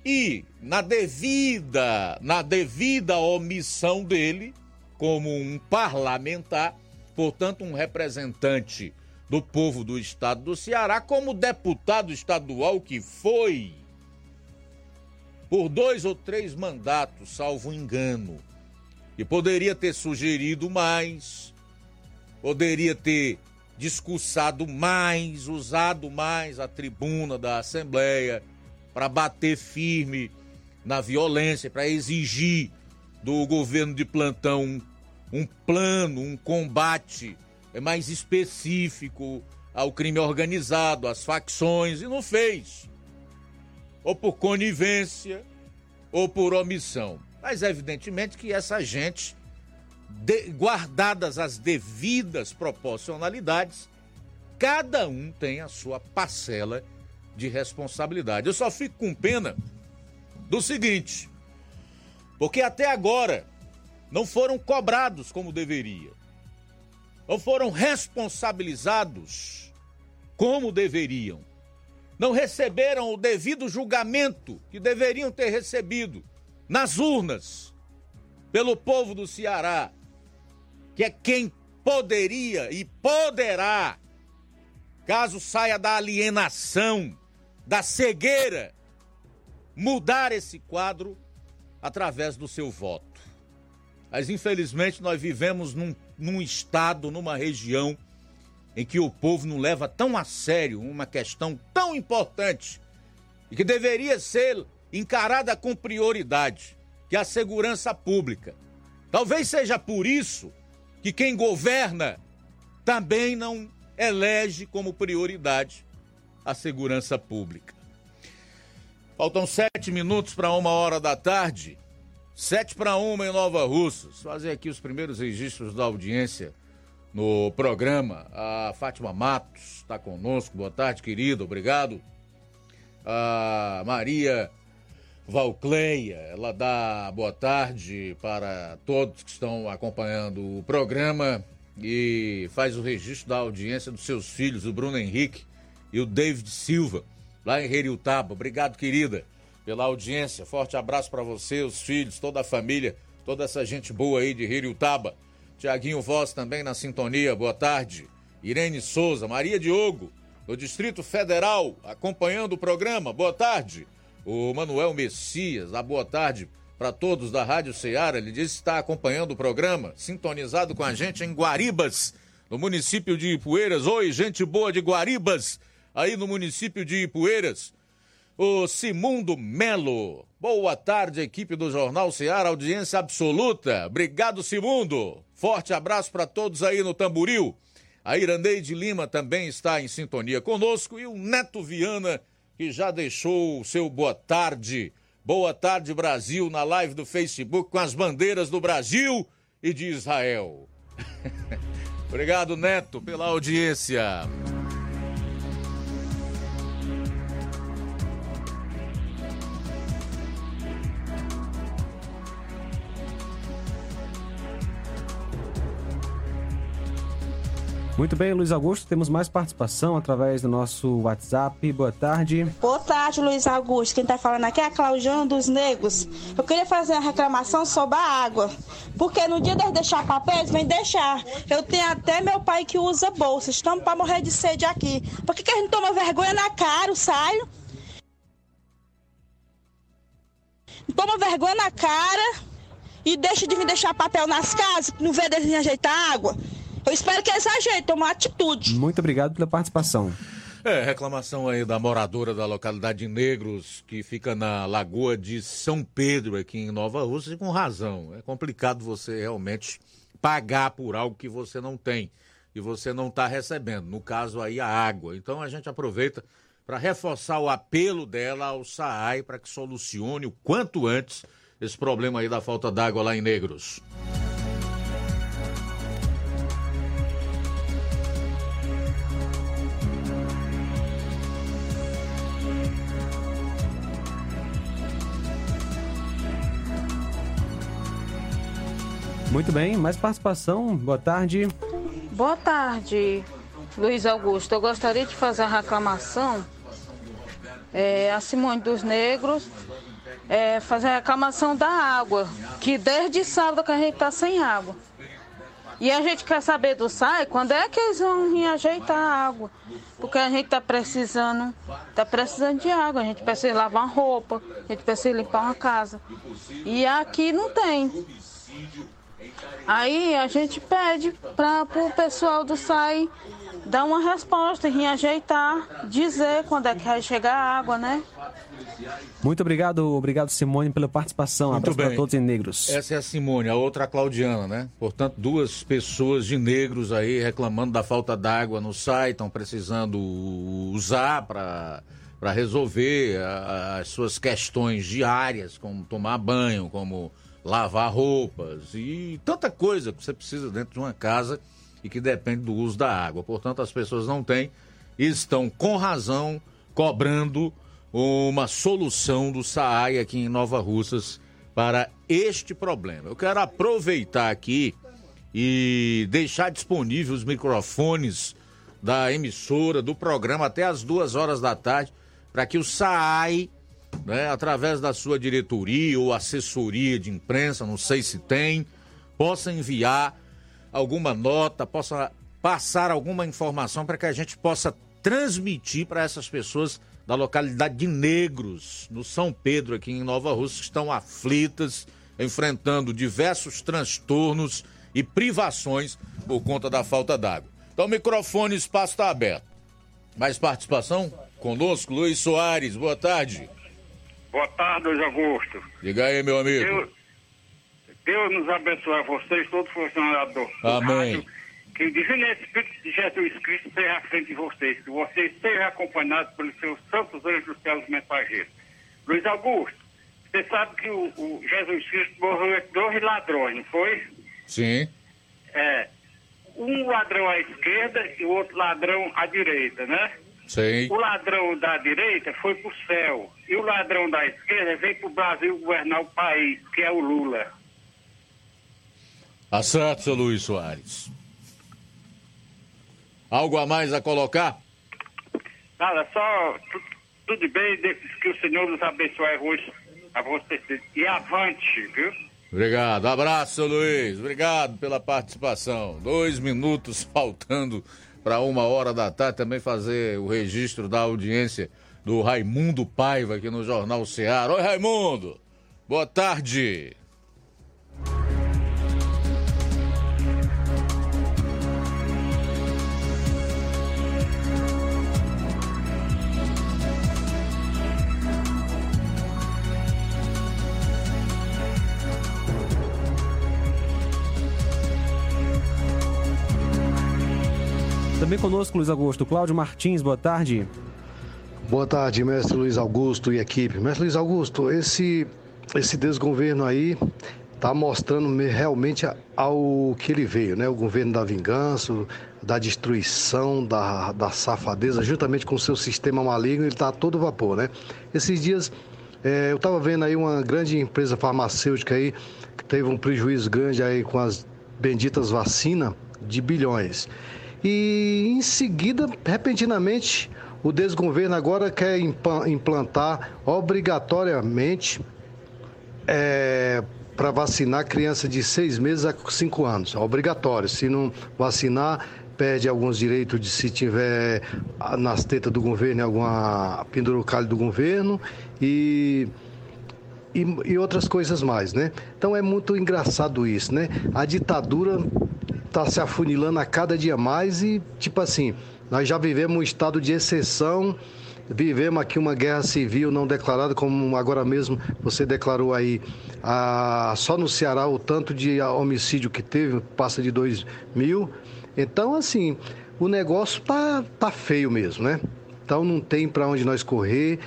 e na devida, na devida omissão dele, como um parlamentar, portanto, um representante do povo do estado do Ceará, como deputado estadual que foi por dois ou três mandatos, salvo engano, e poderia ter sugerido mais, poderia ter discursado mais, usado mais a tribuna da Assembleia para bater firme na violência, para exigir do governo de plantão um, um plano, um combate mais específico ao crime organizado, às facções, e não fez. Ou por conivência, ou por omissão. Mas evidentemente que essa gente de, guardadas as devidas proporcionalidades, cada um tem a sua parcela de responsabilidade. Eu só fico com pena do seguinte, porque até agora não foram cobrados como deveria, não foram responsabilizados como deveriam, não receberam o devido julgamento que deveriam ter recebido nas urnas pelo povo do Ceará que é quem poderia e poderá, caso saia da alienação, da cegueira, mudar esse quadro através do seu voto. Mas infelizmente nós vivemos num, num estado, numa região em que o povo não leva tão a sério uma questão tão importante e que deveria ser encarada com prioridade, que é a segurança pública. Talvez seja por isso que quem governa também não elege como prioridade a segurança pública. Faltam sete minutos para uma hora da tarde. Sete para uma em Nova Russas. Fazer aqui os primeiros registros da audiência no programa. A Fátima Matos está conosco. Boa tarde, querido. Obrigado. A Maria Valcleia, ela dá boa tarde para todos que estão acompanhando o programa e faz o registro da audiência dos seus filhos, o Bruno Henrique e o David Silva, lá em Reriutaba. Obrigado, querida, pela audiência. Forte abraço para você, os filhos, toda a família, toda essa gente boa aí de Reriutaba. Tiaguinho Voz também na sintonia, boa tarde. Irene Souza, Maria Diogo, do Distrito Federal, acompanhando o programa, boa tarde. O Manuel Messias, boa tarde para todos da Rádio Ceará. Ele diz que está acompanhando o programa, sintonizado com a gente em Guaribas, no município de Ipueiras. Oi, gente boa de Guaribas, aí no município de Ipueiras. O Simundo Melo. Boa tarde, equipe do Jornal Ceará, audiência absoluta. Obrigado, Simundo. Forte abraço para todos aí no Tamburil. A Irandeide Lima também está em sintonia conosco e o Neto Viana que já deixou o seu boa tarde. Boa tarde, Brasil, na live do Facebook com as bandeiras do Brasil e de Israel. Obrigado, Neto, pela audiência. Muito bem, Luiz Augusto, temos mais participação através do nosso WhatsApp. Boa tarde. Boa tarde, Luiz Augusto. Quem está falando aqui é a Claudiana dos Negros. Eu queria fazer uma reclamação sobre a água. Porque no dia de deixar papéis, vem deixar. Eu tenho até meu pai que usa bolsa. Estamos para morrer de sede aqui. Por que, que a gente toma vergonha na cara, o saio? Toma vergonha na cara e deixa de me deixar papel nas casas, não vê de ajeitar água. Eu espero que eles ajeitem uma atitude. Muito obrigado pela participação. É, reclamação aí da moradora da localidade de Negros, que fica na Lagoa de São Pedro, aqui em Nova Rússia, e com razão. É complicado você realmente pagar por algo que você não tem e você não está recebendo. No caso aí, a água. Então a gente aproveita para reforçar o apelo dela ao SAAI para que solucione o quanto antes esse problema aí da falta d'água lá em Negros. Muito bem, mais participação. Boa tarde. Boa tarde, Luiz Augusto. Eu gostaria de fazer a reclamação. É, a Simone dos Negros é, fazer a reclamação da água, que desde sábado que a gente está sem água. E a gente quer saber do SAI quando é que eles vão vir ajeitar a água. Porque a gente está precisando, tá precisando de água, a gente precisa lavar roupa, a gente precisa limpar uma casa. E aqui não tem. Aí a gente pede para o pessoal do SAI dar uma resposta, em ajeitar, dizer quando é que vai chegar a água, né? Muito obrigado, obrigado Simone pela participação. Muito Abraço para bem. todos em negros. Essa é a Simone, a outra a Claudiana, né? Portanto, duas pessoas de negros aí reclamando da falta d'água no site, estão precisando usar para para resolver a- as suas questões diárias, como tomar banho, como lavar roupas e tanta coisa que você precisa dentro de uma casa e que depende do uso da água. Portanto, as pessoas não têm e estão com razão cobrando uma solução do SAAI aqui em Nova Russas para este problema. Eu quero aproveitar aqui e deixar disponível os microfones da emissora, do programa, até as duas horas da tarde, para que o SAAI, né, através da sua diretoria ou assessoria de imprensa, não sei se tem, possa enviar alguma nota, possa passar alguma informação para que a gente possa transmitir para essas pessoas da localidade de Negros, no São Pedro, aqui em Nova Rússia, que estão aflitas, enfrentando diversos transtornos e privações por conta da falta d'água. Então, microfone, espaço está aberto. Mais participação? Conosco, Luiz Soares, boa tarde. Boa tarde, Luiz Augusto. Diga aí, meu amigo. Deus, Deus nos abençoe a vocês, todo funcionário do, do Amém. rádio. Que o Divino Espírito de Jesus Cristo esteja à frente de vocês. Que vocês sejam acompanhados pelos seus santos anjos dos céus mensageiros. Luiz Augusto, você sabe que o, o Jesus Cristo morreu entre dois ladrões, não foi? Sim. É. Um ladrão à esquerda e o outro ladrão à direita, né? Sei. O ladrão da direita foi pro céu. E o ladrão da esquerda veio pro Brasil governar o país, que é o Lula. Tá certo, seu Luiz Soares. Algo a mais a colocar? Nada, só tu- tudo bem, que o Senhor nos abençoe hoje a vocês. E avante, viu? Obrigado. Abraço, seu Luiz. Obrigado pela participação. Dois minutos faltando para uma hora da tarde. Também fazer o registro da audiência do Raimundo Paiva aqui no Jornal Ceará. Oi, Raimundo. Boa tarde. Também conosco, Luiz Augusto. Cláudio Martins, boa tarde. Boa tarde, mestre Luiz Augusto e equipe. Mestre Luiz Augusto, esse, esse desgoverno aí está mostrando me- realmente ao que ele veio, né? O governo da vingança, da destruição, da, da safadeza, juntamente com o seu sistema maligno, ele está a todo vapor, né? Esses dias eh, eu estava vendo aí uma grande empresa farmacêutica aí que teve um prejuízo grande aí com as benditas vacinas de bilhões. E em seguida, repentinamente, o desgoverno agora quer implantar obrigatoriamente é, para vacinar criança de seis meses a cinco anos. É obrigatório. Se não vacinar, perde alguns direitos de se tiver nas tetas do governo alguma pendurocalho do governo e, e, e, outras coisas mais, né? Então é muito engraçado isso, né? A ditadura está se afunilando a cada dia mais e, tipo assim, nós já vivemos um estado de exceção, vivemos aqui uma guerra civil não declarada, como agora mesmo você declarou aí, a, só no Ceará o tanto de homicídio que teve, passa de 2 mil. Então, assim, o negócio tá, tá feio mesmo, né? Então não tem para onde nós correr,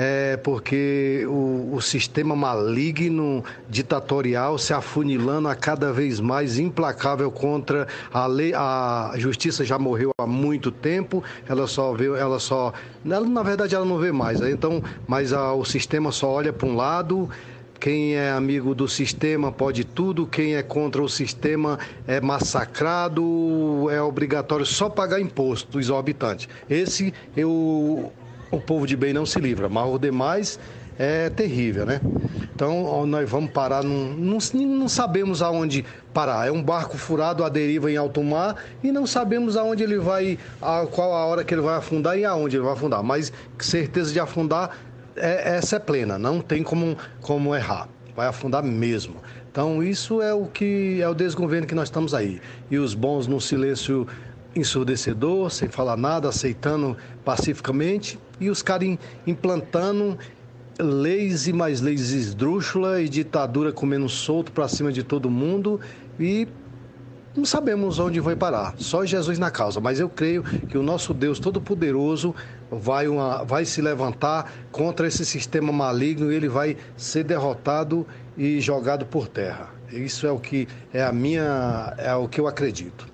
é porque o, o, sistema maligno, ditatorial, se afunilando a cada vez mais implacável contra a lei. A justiça já morreu há muito tempo, ela só vê, ela só. Ela, na verdade, ela não vê mais. Né? Então, mas a, o sistema só olha para um lado quem é amigo do sistema pode tudo, quem é contra o sistema é massacrado, é obrigatório só pagar imposto exorbitante. Esse eu, o povo de bem não se livra, mas o demais é terrível, né? Então nós vamos parar, num, não, não sabemos aonde parar. É um barco furado à deriva em alto mar e não sabemos aonde ele vai, a, qual a hora que ele vai afundar e aonde ele vai afundar. Mas certeza de afundar é, essa é plena, não tem como, como errar. Vai afundar mesmo. Então, isso é o que é o desgoverno que nós estamos aí. E os bons no silêncio ensurdecedor, sem falar nada, aceitando pacificamente, e os caras implantando leis e mais leis esdrúxula e ditadura comendo solto para cima de todo mundo e não sabemos onde vai parar, só Jesus na causa, mas eu creio que o nosso Deus Todo-Poderoso vai, vai se levantar contra esse sistema maligno e ele vai ser derrotado e jogado por terra. Isso é o que é a minha, é o que eu acredito.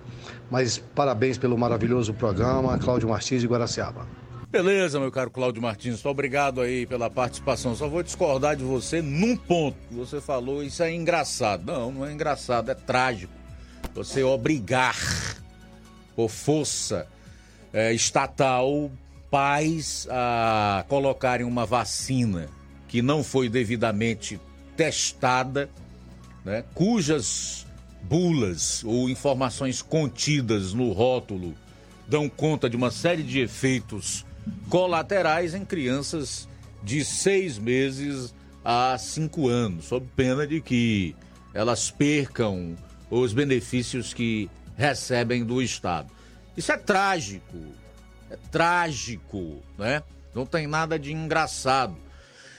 Mas parabéns pelo maravilhoso programa, Cláudio Martins de Guaraciaba. Beleza, meu caro Cláudio Martins, muito obrigado aí pela participação. Só vou discordar de você num ponto. Você falou, isso é engraçado. Não, não é engraçado, é trágico você obrigar por força é, estatal pais a colocarem uma vacina que não foi devidamente testada, né, cujas bulas ou informações contidas no rótulo dão conta de uma série de efeitos colaterais em crianças de seis meses a cinco anos, sob pena de que elas percam os benefícios que recebem do Estado. Isso é trágico, é trágico, né? Não tem nada de engraçado.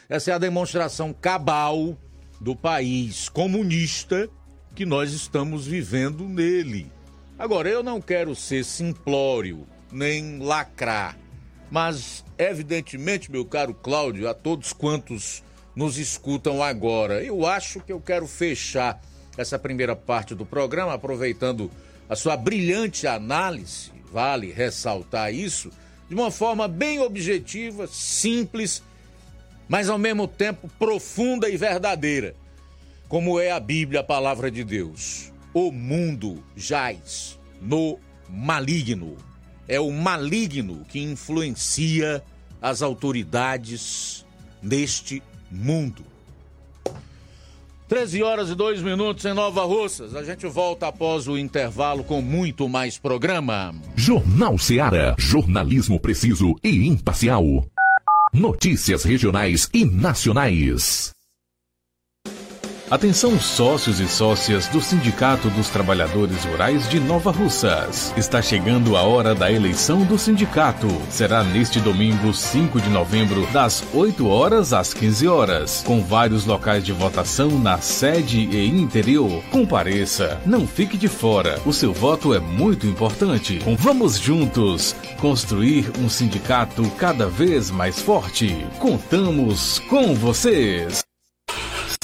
Essa é a demonstração cabal do país comunista que nós estamos vivendo nele. Agora, eu não quero ser simplório, nem lacrar, mas evidentemente, meu caro Cláudio, a todos quantos nos escutam agora, eu acho que eu quero fechar essa primeira parte do programa, aproveitando a sua brilhante análise, vale ressaltar isso, de uma forma bem objetiva, simples, mas ao mesmo tempo profunda e verdadeira, como é a Bíblia, a palavra de Deus. O mundo jaz no maligno. É o maligno que influencia as autoridades neste mundo. 13 horas e 2 minutos em Nova Russas. A gente volta após o intervalo com muito mais programa. Jornal Seara. Jornalismo preciso e imparcial. Notícias regionais e nacionais. Atenção sócios e sócias do Sindicato dos Trabalhadores Rurais de Nova Russas. Está chegando a hora da eleição do sindicato. Será neste domingo, 5 de novembro, das 8 horas às 15 horas, com vários locais de votação na sede e interior. Compareça, não fique de fora. O seu voto é muito importante. Vamos juntos construir um sindicato cada vez mais forte. Contamos com vocês.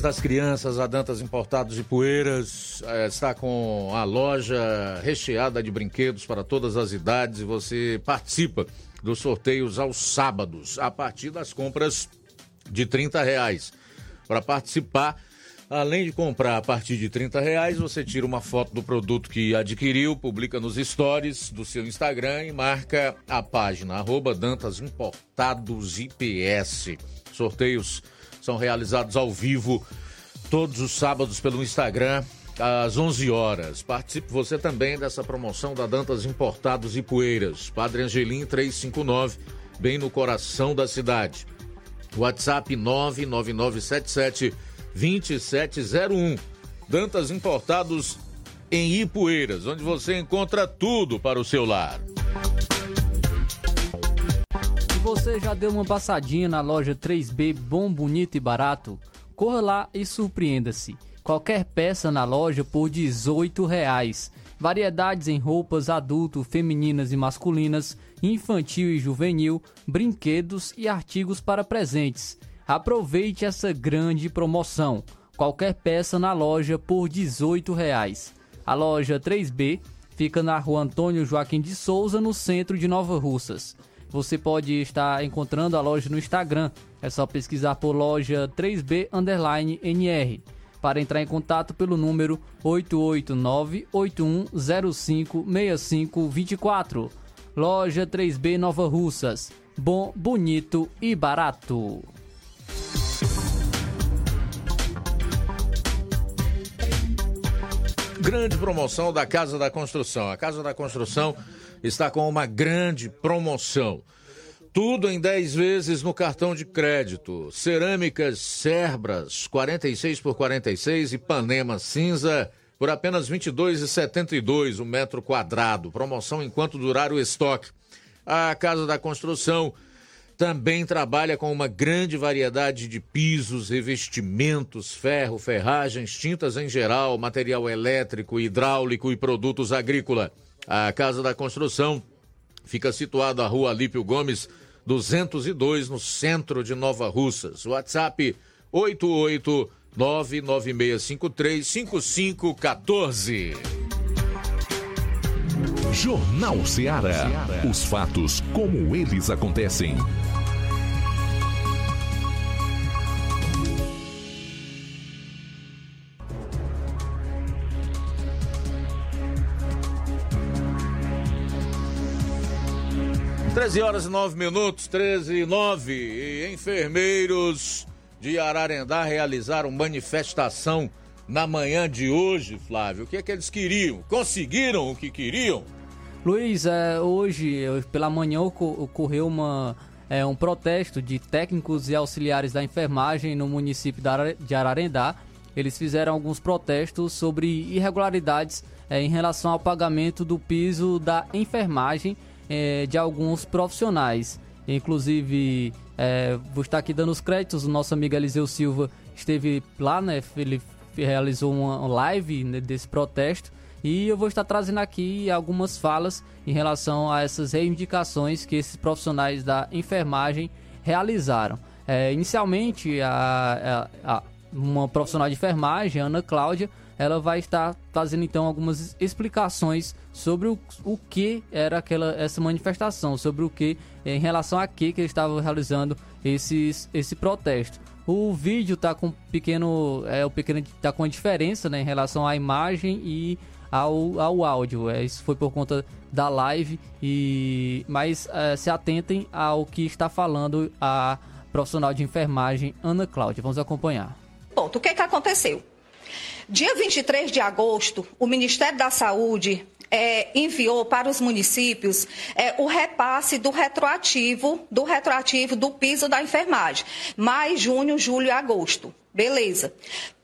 Mês das crianças, a Dantas Importados e Poeiras eh, está com a loja recheada de brinquedos para todas as idades e você participa dos sorteios aos sábados, a partir das compras de 30 reais. Para participar, além de comprar a partir de 30 reais, você tira uma foto do produto que adquiriu, publica nos stories do seu Instagram e marca a página arroba Dantas Importados IPS. Sorteios são realizados ao vivo todos os sábados pelo Instagram às 11 horas. Participe você também dessa promoção da Dantas Importados e Poeiras. Padre Angelim 359, bem no coração da cidade. WhatsApp 99977 2701. Dantas Importados em Ipueiras, onde você encontra tudo para o seu lar. Você já deu uma passadinha na loja 3B Bom, Bonito e Barato, corra lá e surpreenda-se. Qualquer peça na loja por 18 reais. Variedades em roupas adulto, femininas e masculinas, infantil e juvenil, brinquedos e artigos para presentes. Aproveite essa grande promoção. Qualquer peça na loja por 18 reais. A loja 3B fica na rua Antônio Joaquim de Souza, no centro de Nova Russas. Você pode estar encontrando a loja no Instagram. É só pesquisar por loja 3B underline NR. Para entrar em contato pelo número 889-8105-6524. Loja 3B Nova Russas. Bom, bonito e barato. Grande promoção da Casa da Construção. A Casa da Construção está com uma grande promoção. tudo em 10 vezes no cartão de crédito. Cerâmicas Cerbras, 46 por 46 e Panema cinza por apenas R$ 22,72 o metro quadrado. Promoção enquanto durar o estoque. A Casa da Construção também trabalha com uma grande variedade de pisos, revestimentos, ferro, ferragens, tintas em geral, material elétrico, hidráulico e produtos agrícola. A Casa da Construção fica situada na rua Alípio Gomes, 202, no centro de Nova Russas. WhatsApp 88996535514. Jornal Ceará. Os fatos como eles acontecem. Treze horas e nove minutos, 13 e nove. E enfermeiros de Ararendá realizaram manifestação na manhã de hoje, Flávio. O que é que eles queriam? Conseguiram o que queriam? Luiz, é, hoje, pela manhã, ocorreu uma, é, um protesto de técnicos e auxiliares da enfermagem no município de Ararendá. Eles fizeram alguns protestos sobre irregularidades é, em relação ao pagamento do piso da enfermagem é, de alguns profissionais. Inclusive, é, vou estar aqui dando os créditos. O nosso amigo Eliseu Silva esteve lá, né? Ele realizou uma live né, desse protesto e eu vou estar trazendo aqui algumas falas em relação a essas reivindicações que esses profissionais da enfermagem realizaram. É, inicialmente, a, a, a, uma profissional de enfermagem, Ana Cláudia, ela vai estar fazendo então algumas explicações sobre o, o que era aquela essa manifestação, sobre o que em relação a que que eles estavam realizando esses, esse protesto. O vídeo está com pequeno é o pequeno tá com diferença né, em relação à imagem e ao, ao áudio. É, isso foi por conta da live e mas é, se atentem ao que está falando a profissional de enfermagem Ana Cláudia. Vamos acompanhar. Ponto. O que, que aconteceu? Dia 23 de agosto, o Ministério da Saúde é, enviou para os municípios é, o repasse do retroativo, do retroativo do piso da enfermagem, mais junho, julho e agosto. Beleza.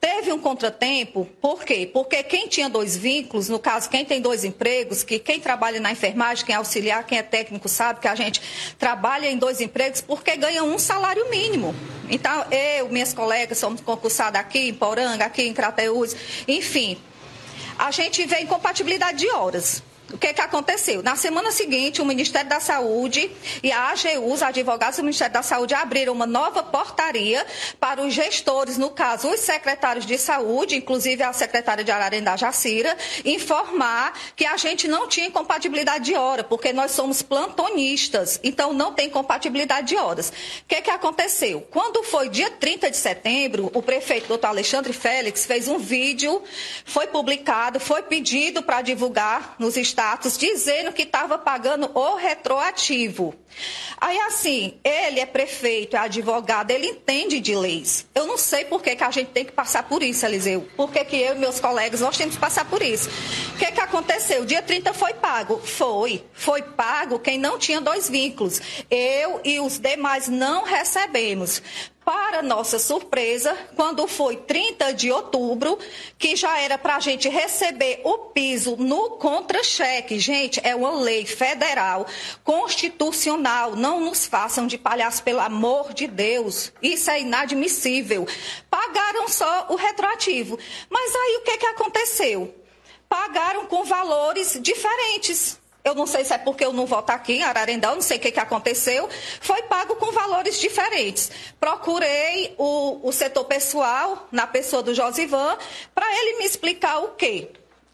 Teve um contratempo, por quê? Porque quem tinha dois vínculos, no caso, quem tem dois empregos, que quem trabalha na enfermagem, quem é auxiliar, quem é técnico, sabe que a gente trabalha em dois empregos porque ganha um salário mínimo. Então, eu, minhas colegas, somos concursadas aqui em Poranga, aqui em Crateús, enfim. A gente vê incompatibilidade de horas. O que, que aconteceu? Na semana seguinte, o Ministério da Saúde e a AGU, os advogados do Ministério da Saúde, abriram uma nova portaria para os gestores, no caso, os secretários de saúde, inclusive a secretária de Ararendá, Jacira, informar que a gente não tinha incompatibilidade de hora, porque nós somos plantonistas, então não tem compatibilidade de horas. O que, que aconteceu? Quando foi dia 30 de setembro, o prefeito, doutor Alexandre Félix, fez um vídeo, foi publicado, foi pedido para divulgar nos estados status dizendo que estava pagando o retroativo. Aí, assim, ele é prefeito, é advogado, ele entende de leis. Eu não sei por que, que a gente tem que passar por isso, Eliseu. Por que, que eu e meus colegas nós temos que passar por isso? O que, que aconteceu? Dia 30 foi pago? Foi. Foi pago quem não tinha dois vínculos. Eu e os demais não recebemos. Para nossa surpresa, quando foi 30 de outubro, que já era para a gente receber o piso no contra-cheque. Gente, é uma lei federal, constitucional. Não nos façam de palhaço, pelo amor de Deus. Isso é inadmissível. Pagaram só o retroativo. Mas aí o que, que aconteceu? Pagaram com valores diferentes. Eu não sei se é porque eu não voto aqui em Ararendá, não sei o que, que aconteceu. Foi pago com valores diferentes. Procurei o, o setor pessoal, na pessoa do Josivan, para ele me explicar o quê?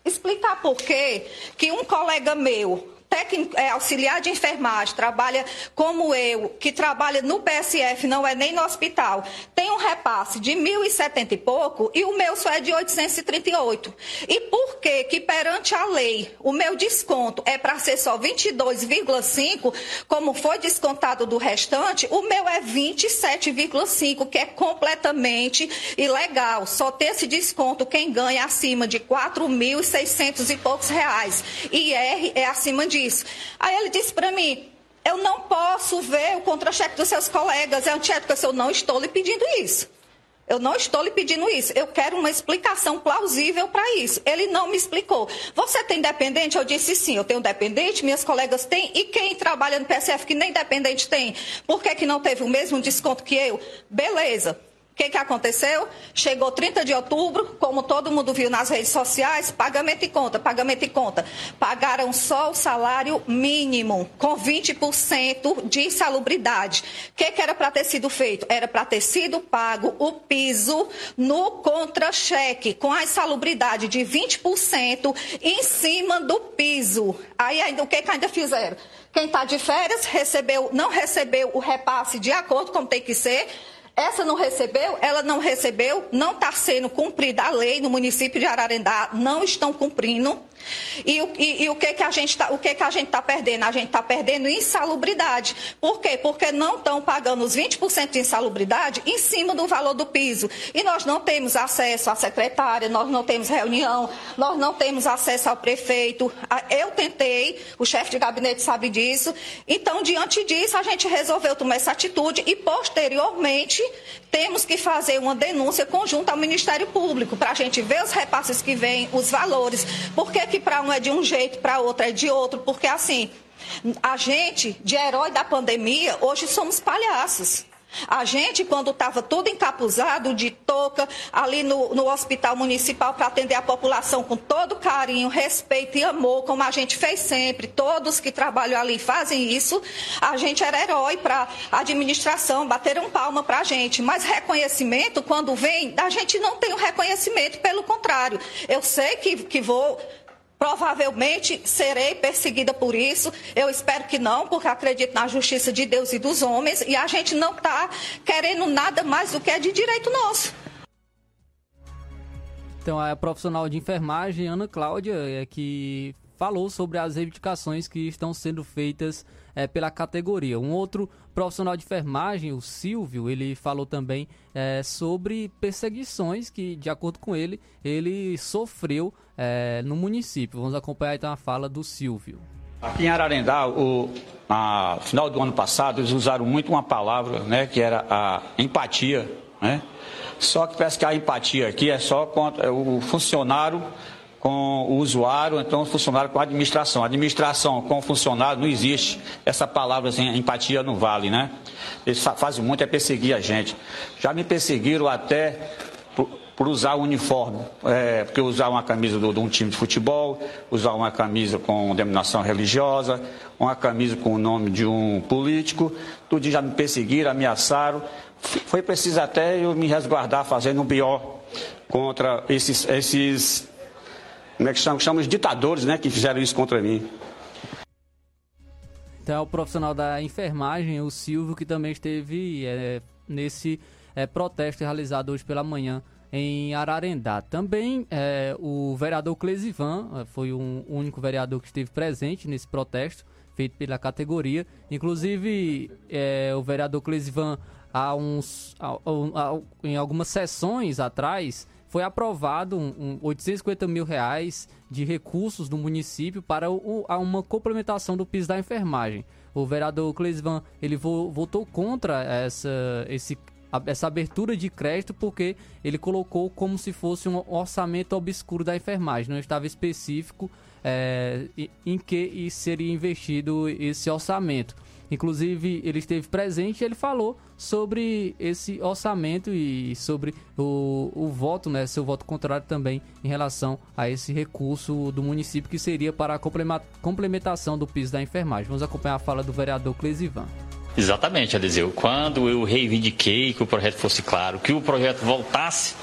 Explicar por quê que um colega meu técnico, é, auxiliar de enfermagem, trabalha como eu, que trabalha no PSF, não é nem no hospital, tem um repasse de 1.070 e pouco e o meu só é de 838. E por que que perante a lei o meu desconto é para ser só 22,5, como foi descontado do restante, o meu é 27,5, que é completamente ilegal. Só tem esse desconto quem ganha acima de 4.600 e poucos reais. E R é acima Aí ele disse para mim, Eu não posso ver o contra-cheque dos seus colegas. É antiético se eu não estou lhe pedindo isso. Eu não estou lhe pedindo isso. Eu quero uma explicação plausível para isso. Ele não me explicou. Você tem dependente? Eu disse sim, eu tenho dependente, minhas colegas têm. E quem trabalha no PSF que nem dependente tem? Por que, que não teve o mesmo desconto que eu? Beleza. O que, que aconteceu? Chegou 30 de outubro, como todo mundo viu nas redes sociais, pagamento e conta, pagamento e conta. Pagaram só o salário mínimo, com 20% de insalubridade. O que, que era para ter sido feito? Era para ter sido pago o piso no contra-cheque, com a insalubridade de 20% em cima do piso. Aí ainda o que, que ainda fizeram? Quem está de férias recebeu, não recebeu o repasse de acordo com tem que ser essa não recebeu, ela não recebeu, não está sendo cumprida a lei no município de Ararendá, não estão cumprindo. E, e, e, o que que a gente está, o que que a gente está perdendo? A gente está perdendo insalubridade. Por quê? Porque não estão pagando os 20% de insalubridade em cima do valor do piso. E nós não temos acesso à secretária, nós não temos reunião, nós não temos acesso ao prefeito. Eu tentei, o chefe de gabinete sabe disso. Então, diante disso, a gente resolveu tomar essa atitude e, posteriormente, temos que fazer uma denúncia conjunta ao Ministério Público para a gente ver os repasses que vêm, os valores. Por que, que para um é de um jeito, para outro é de outro? Porque assim, a gente, de herói da pandemia, hoje somos palhaços. A gente, quando estava tudo encapuzado de touca, ali no, no hospital municipal para atender a população com todo carinho, respeito e amor, como a gente fez sempre, todos que trabalham ali fazem isso, a gente era herói para a administração, bateram palma para a gente. Mas reconhecimento, quando vem, a gente não tem o reconhecimento, pelo contrário. Eu sei que, que vou Provavelmente serei perseguida por isso. Eu espero que não, porque acredito na justiça de Deus e dos homens. E a gente não está querendo nada mais do que é de direito nosso. Então, a profissional de enfermagem, Ana Cláudia, é que falou sobre as reivindicações que estão sendo feitas é, pela categoria. Um outro profissional de enfermagem, o Silvio, ele falou também é, sobre perseguições que, de acordo com ele, ele sofreu é, no município. Vamos acompanhar então a fala do Silvio. Aqui em Ararendá, o a, final do ano passado, eles usaram muito uma palavra, né, que era a empatia, né? Só que parece que a empatia aqui é só contra o funcionário com o usuário, então o funcionário com a administração. A administração com o funcionário não existe. Essa palavra assim, empatia não vale, né? Eles fazem muito é perseguir a gente. Já me perseguiram até por, usar o uniforme, é, porque usar uma camisa de um time de futebol, usar uma camisa com denominação religiosa, uma camisa com o nome de um político, tudo já me perseguiram, ameaçaram. Foi preciso até eu me resguardar fazendo um pior contra esses, esses como é que chamamos, chamamos ditadores, né, que fizeram isso contra mim. Então é o profissional da enfermagem, o Silvio, que também esteve é, nesse é, protesto realizado hoje pela manhã em Ararendá. Também é, o vereador Clesivan é, foi um, o único vereador que esteve presente nesse protesto feito pela categoria. Inclusive, é, o vereador Clesivan, há uns, há, há, em algumas sessões atrás, foi aprovado um, um 850 mil reais de recursos do município para o, uma complementação do piso da enfermagem. O vereador Cleisvan ele vo, votou contra essa, esse, essa abertura de crédito porque ele colocou como se fosse um orçamento obscuro da enfermagem, não estava específico é, em que seria investido esse orçamento. Inclusive, ele esteve presente e ele falou sobre esse orçamento e sobre o, o voto, né, seu voto contrário também em relação a esse recurso do município que seria para a complementação do piso da enfermagem. Vamos acompanhar a fala do vereador Clesivan. Exatamente, Eliseu. Quando eu reivindiquei que o projeto fosse claro, que o projeto voltasse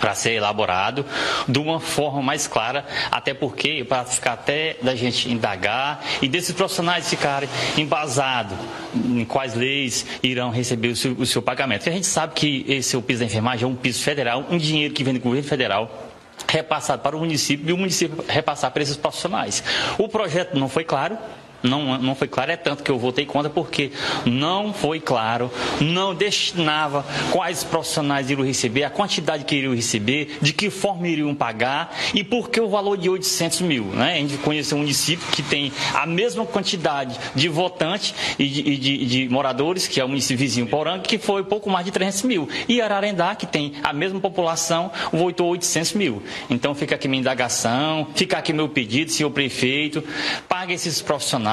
para ser elaborado de uma forma mais clara, até porque, para ficar até da gente indagar e desses profissionais ficarem embasados em quais leis irão receber o seu, o seu pagamento. Porque a gente sabe que esse é o piso da enfermagem, é um piso federal, um dinheiro que vem do governo federal repassado para o município e o município repassar para esses profissionais. O projeto não foi claro, não, não foi claro, é tanto que eu votei contra, porque não foi claro, não destinava quais profissionais iriam receber, a quantidade que iriam receber, de que forma iriam pagar e por que o valor de 800 mil. Né? A gente conheceu um município que tem a mesma quantidade de votantes e de, e de, de moradores, que é o município vizinho Poranga, que foi pouco mais de 300 mil. E Ararendá, que tem a mesma população, votou 800 mil. Então fica aqui minha indagação, fica aqui meu pedido, senhor prefeito, pague esses profissionais.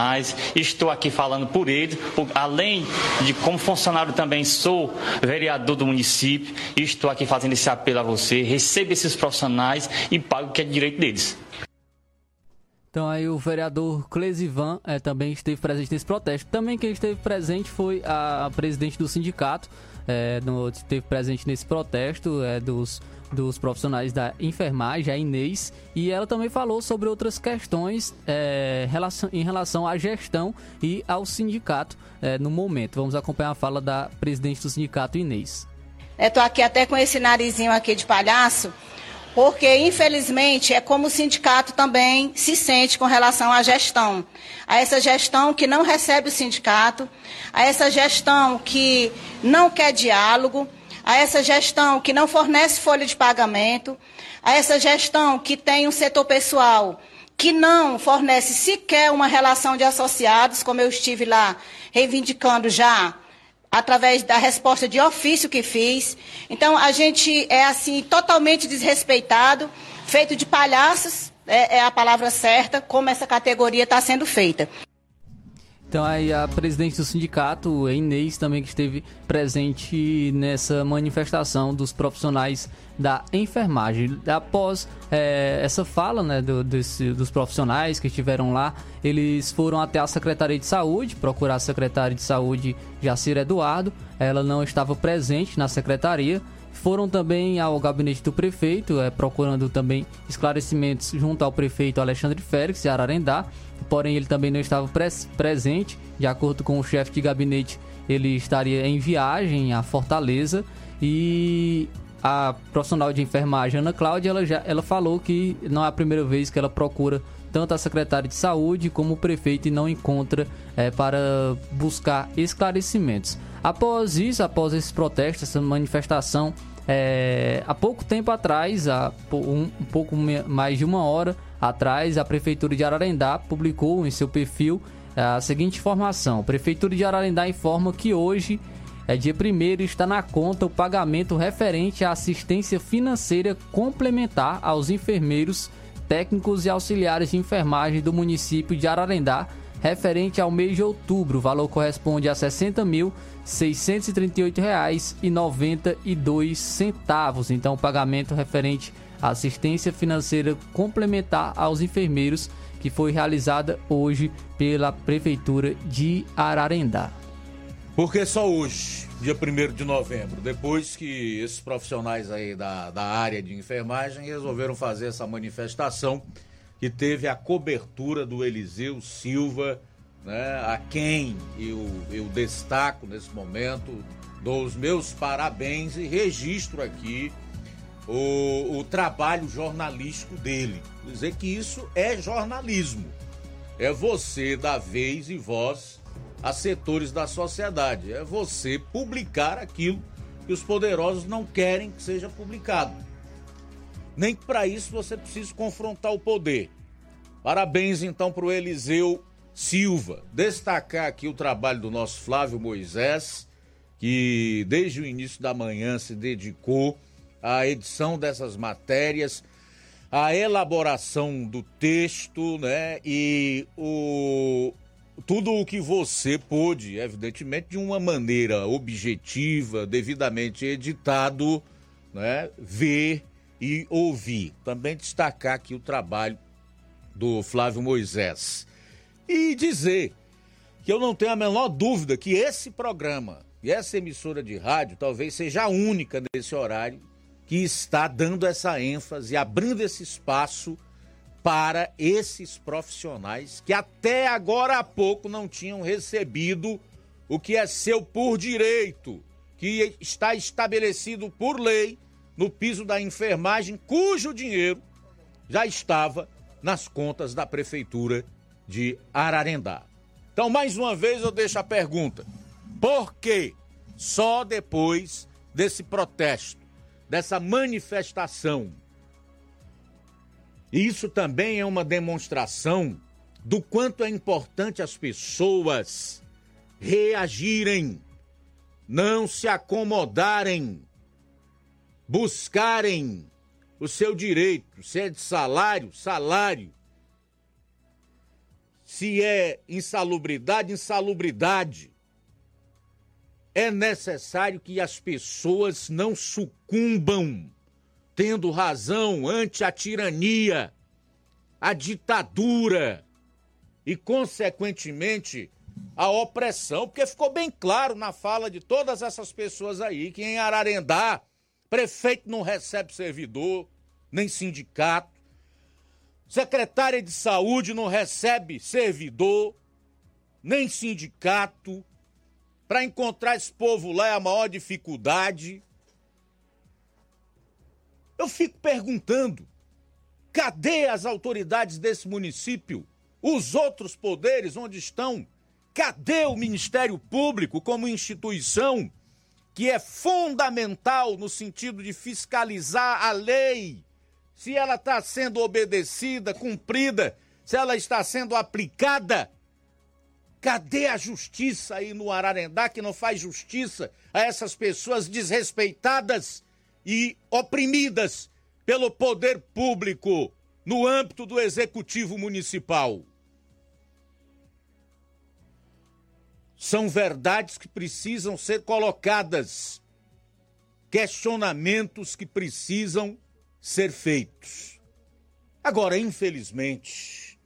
Estou aqui falando por eles, além de como funcionário também sou vereador do município, estou aqui fazendo esse apelo a você, receba esses profissionais e pague o que é direito deles. Então aí o vereador Clesivan é, também esteve presente nesse protesto. Também quem esteve presente foi a presidente do sindicato, é, no, esteve presente nesse protesto é, dos, dos profissionais da enfermagem, a Inês, e ela também falou sobre outras questões é, em relação à gestão e ao sindicato é, no momento. Vamos acompanhar a fala da presidente do sindicato, Inês. Estou aqui até com esse narizinho aqui de palhaço, porque infelizmente é como o sindicato também se sente com relação à gestão. A essa gestão que não recebe o sindicato, a essa gestão que não quer diálogo, a essa gestão que não fornece folha de pagamento, a essa gestão que tem um setor pessoal que não fornece sequer uma relação de associados, como eu estive lá reivindicando já através da resposta de ofício que fiz. Então, a gente é assim totalmente desrespeitado, feito de palhaços, é, é a palavra certa, como essa categoria está sendo feita. Então aí a presidente do sindicato, a Inês, também que esteve presente nessa manifestação dos profissionais da enfermagem. Após é, essa fala né, do, desse, dos profissionais que estiveram lá, eles foram até a Secretaria de Saúde, procurar a Secretária de Saúde Jacira Eduardo. Ela não estava presente na secretaria. Foram também ao gabinete do prefeito, é, procurando também esclarecimentos junto ao prefeito Alexandre Félix de Ararendá porém ele também não estava pres presente. De acordo com o chefe de gabinete, ele estaria em viagem à Fortaleza e a profissional de enfermagem Ana Cláudia ela já ela falou que não é a primeira vez que ela procura tanto a secretária de saúde como o prefeito e não encontra é, para buscar esclarecimentos. Após isso, após esse protesto, essa manifestação, é, há pouco tempo atrás, há um, um pouco mais de uma hora, atrás, a Prefeitura de Ararendá publicou em seu perfil eh, a seguinte informação: a Prefeitura de Ararendá informa que hoje, é dia 1 está na conta o pagamento referente à assistência financeira complementar aos enfermeiros, técnicos e auxiliares de enfermagem do município de Ararendá, referente ao mês de outubro. O valor corresponde a R$ 60.638,92. Então, o pagamento referente assistência financeira complementar aos enfermeiros que foi realizada hoje pela Prefeitura de Ararendá. Porque só hoje, dia 1 de novembro, depois que esses profissionais aí da, da área de enfermagem resolveram fazer essa manifestação que teve a cobertura do Eliseu Silva, né, a quem eu, eu destaco nesse momento, dou os meus parabéns e registro aqui o, o trabalho jornalístico dele. Dizer que isso é jornalismo. É você dar vez e voz a setores da sociedade. É você publicar aquilo que os poderosos não querem que seja publicado. Nem para isso você precise confrontar o poder. Parabéns então para o Eliseu Silva. Destacar aqui o trabalho do nosso Flávio Moisés, que desde o início da manhã se dedicou a edição dessas matérias, a elaboração do texto, né? E o tudo o que você pôde, evidentemente, de uma maneira objetiva, devidamente editado, né? Ver e ouvir. Também destacar aqui o trabalho do Flávio Moisés. E dizer que eu não tenho a menor dúvida que esse programa e essa emissora de rádio talvez seja a única nesse horário que está dando essa ênfase, abrindo esse espaço para esses profissionais que até agora há pouco não tinham recebido o que é seu por direito, que está estabelecido por lei no piso da enfermagem, cujo dinheiro já estava nas contas da prefeitura de Ararendá. Então, mais uma vez, eu deixo a pergunta: por que só depois desse protesto, dessa manifestação? Isso também é uma demonstração do quanto é importante as pessoas reagirem, não se acomodarem, buscarem o seu direito, se é de salário, salário, se é insalubridade, insalubridade. É necessário que as pessoas não sucumbam, tendo razão ante a tirania, a ditadura e, consequentemente, a opressão, porque ficou bem claro na fala de todas essas pessoas aí que em Ararendá, prefeito não recebe servidor, nem sindicato, secretária de saúde não recebe servidor, nem sindicato. Para encontrar esse povo lá é a maior dificuldade. Eu fico perguntando: cadê as autoridades desse município? Os outros poderes onde estão? Cadê o Ministério Público como instituição que é fundamental no sentido de fiscalizar a lei? Se ela está sendo obedecida, cumprida, se ela está sendo aplicada? Cadê a justiça aí no Ararendá que não faz justiça a essas pessoas desrespeitadas e oprimidas pelo poder público no âmbito do executivo municipal? São verdades que precisam ser colocadas, questionamentos que precisam ser feitos. Agora, infelizmente,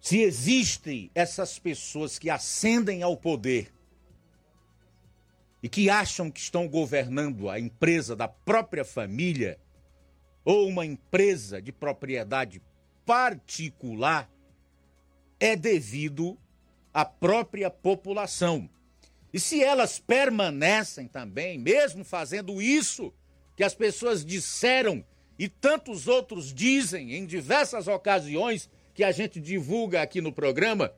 se existem essas pessoas que ascendem ao poder e que acham que estão governando a empresa da própria família ou uma empresa de propriedade particular, é devido à própria população. E se elas permanecem também, mesmo fazendo isso que as pessoas disseram e tantos outros dizem em diversas ocasiões que a gente divulga aqui no programa,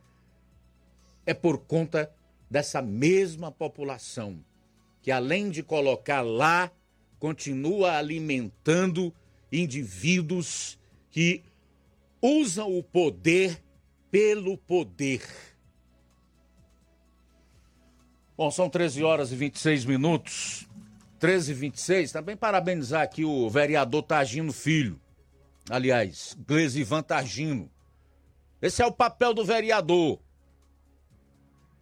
é por conta dessa mesma população que, além de colocar lá, continua alimentando indivíduos que usam o poder pelo poder. Bom, são 13 horas e 26 minutos. 13 e 26. Também parabenizar aqui o vereador Tagino Filho. Aliás, Glesivan Tagino. Esse é o papel do vereador.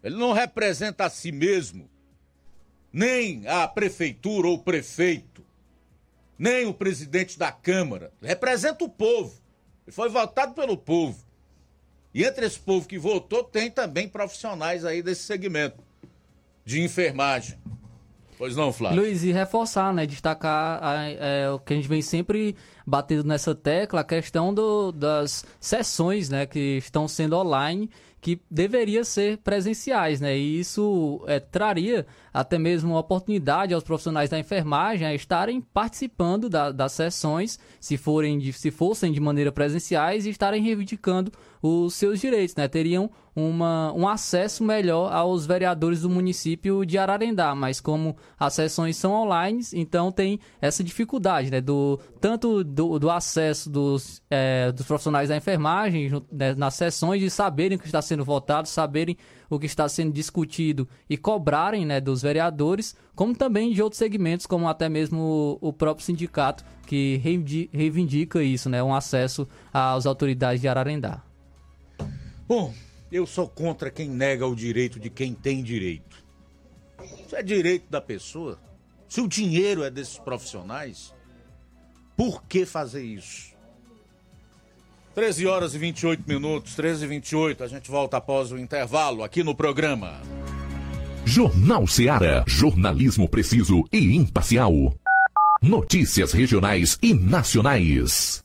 Ele não representa a si mesmo, nem a prefeitura ou o prefeito, nem o presidente da Câmara. Ele representa o povo. Ele foi votado pelo povo. E entre esse povo que votou, tem também profissionais aí desse segmento de enfermagem. Pois não, Flávio? Luiz, e reforçar, né? Destacar é, o que a gente vem sempre batendo nessa tecla, a questão do, das sessões, né? Que estão sendo online que deveria ser presenciais, né? E isso é, traria até mesmo uma oportunidade aos profissionais da enfermagem a estarem participando da, das sessões, se forem de, se fossem de maneira presenciais e estarem reivindicando os seus direitos, né? Teriam uma, um acesso melhor aos vereadores do município de Ararendá, mas como as sessões são online, então tem essa dificuldade, né? Do, tanto do, do acesso dos, é, dos profissionais da enfermagem né, nas sessões de saberem o que está sendo votado, saberem o que está sendo discutido e cobrarem né, dos vereadores, como também de outros segmentos, como até mesmo o próprio sindicato, que reivindica isso, né, um acesso às autoridades de Ararendá. Bom, eu sou contra quem nega o direito de quem tem direito. Isso é direito da pessoa. Se o dinheiro é desses profissionais, por que fazer isso? 13 horas e 28 minutos, 13 e 28. A gente volta após o intervalo aqui no programa. Jornal Seara. Jornalismo preciso e imparcial. Notícias regionais e nacionais.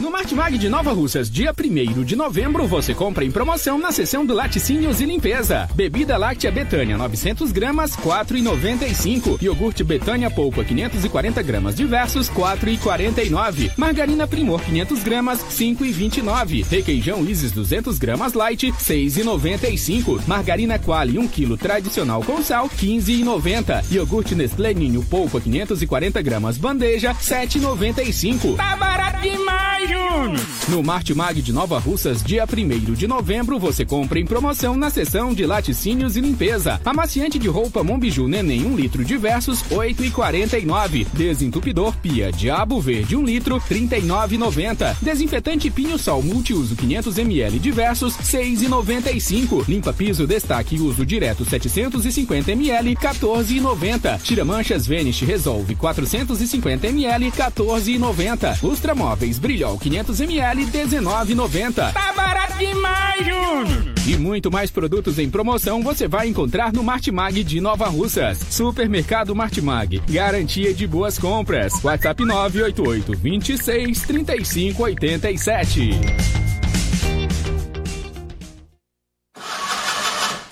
No Martimag de Nova Russas, dia 1 de novembro, você compra em promoção na seção do Laticínios e Limpeza. Bebida láctea Betânia, 900 gramas, 4,95. Iogurte Betânia Polpa, 540 gramas diversos, 4,49. Margarina Primor, 500 gramas, 5,29. Requeijão Isis, 200 gramas light, 6,95. Margarina Quali, 1 kg tradicional com sal, 15,90. Iogurte Nestlé Ninho Polpa, 540 gramas bandeja, 7,95. Tá barato demais! No Martimag de Nova Russas, dia 1 de novembro, você compra em promoção na seção de laticínios e limpeza. Amaciante de roupa Mombiju Neném 1 litro diversos, 8,49. Desentupidor Pia Diabo Verde 1 litro, 39,90. Desinfetante Pinho Sol Multiuso 500 ml diversos, 6,95. Limpa piso Destaque Uso Direto 750 ml, 14,90. Tira manchas Vanish Resolve 450 ml, 14,90. Lustra Móveis Brilhol 500 ml, 19,90. Tá barato demais, Júnior! E muito mais produtos em promoção você vai encontrar no Martimag de Nova Russas. Supermercado Martimag. Garantia de boas compras. WhatsApp 988 26 35 87.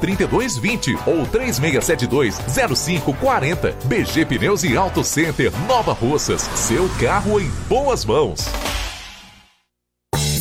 3220 ou 3672 0540. BG Pneus e Auto Center Nova Russas. Seu carro em boas mãos.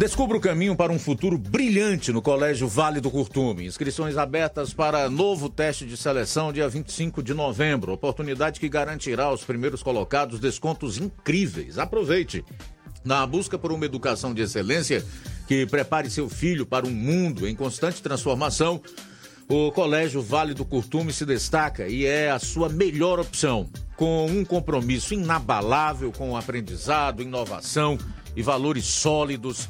Descubra o caminho para um futuro brilhante no Colégio Vale do Curtume. Inscrições abertas para novo teste de seleção dia 25 de novembro. Oportunidade que garantirá aos primeiros colocados descontos incríveis. Aproveite! Na busca por uma educação de excelência que prepare seu filho para um mundo em constante transformação, o Colégio Vale do Curtume se destaca e é a sua melhor opção, com um compromisso inabalável com o aprendizado, inovação e valores sólidos.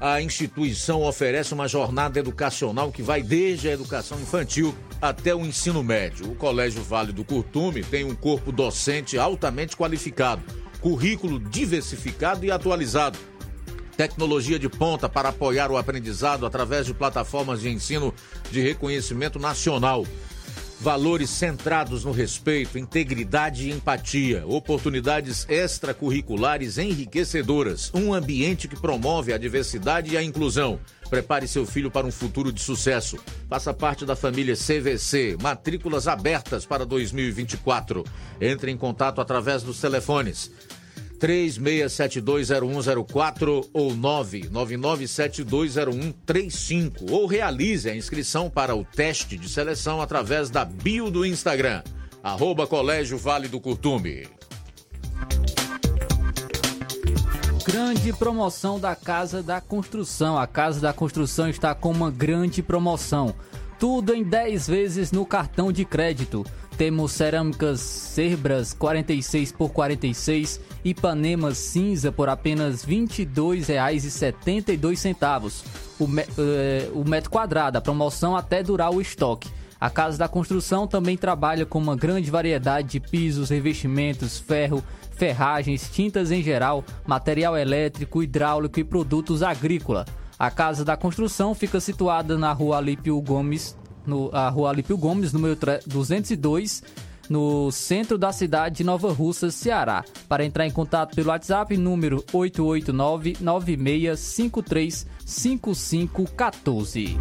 A instituição oferece uma jornada educacional que vai desde a educação infantil até o ensino médio. O Colégio Vale do Curtume tem um corpo docente altamente qualificado, currículo diversificado e atualizado tecnologia de ponta para apoiar o aprendizado através de plataformas de ensino de reconhecimento nacional. Valores centrados no respeito, integridade e empatia, oportunidades extracurriculares enriquecedoras, um ambiente que promove a diversidade e a inclusão. Prepare seu filho para um futuro de sucesso. Faça parte da família CVC. Matrículas abertas para 2024. Entre em contato através dos telefones 36720104 ou 999720135 ou realize a inscrição para o teste de seleção através da bio do Instagram, arroba Colégio Vale do Curtume. Grande promoção da Casa da Construção. A Casa da Construção está com uma grande promoção. Tudo em 10 vezes no cartão de crédito. Temos cerâmicas Cerbras 46 por 46, Ipanema cinza por apenas R$ 22,72 o, me, eh, o metro quadrado. A promoção até durar o estoque. A Casa da Construção também trabalha com uma grande variedade de pisos, revestimentos, ferro, ferragens, tintas em geral, material elétrico, hidráulico e produtos agrícola. A Casa da Construção fica situada na Rua Alípio Gomes, no, a Rua Alípio Gomes, número 202, no centro da cidade de Nova Russa, Ceará. Para entrar em contato pelo WhatsApp, número 889-9653-5514.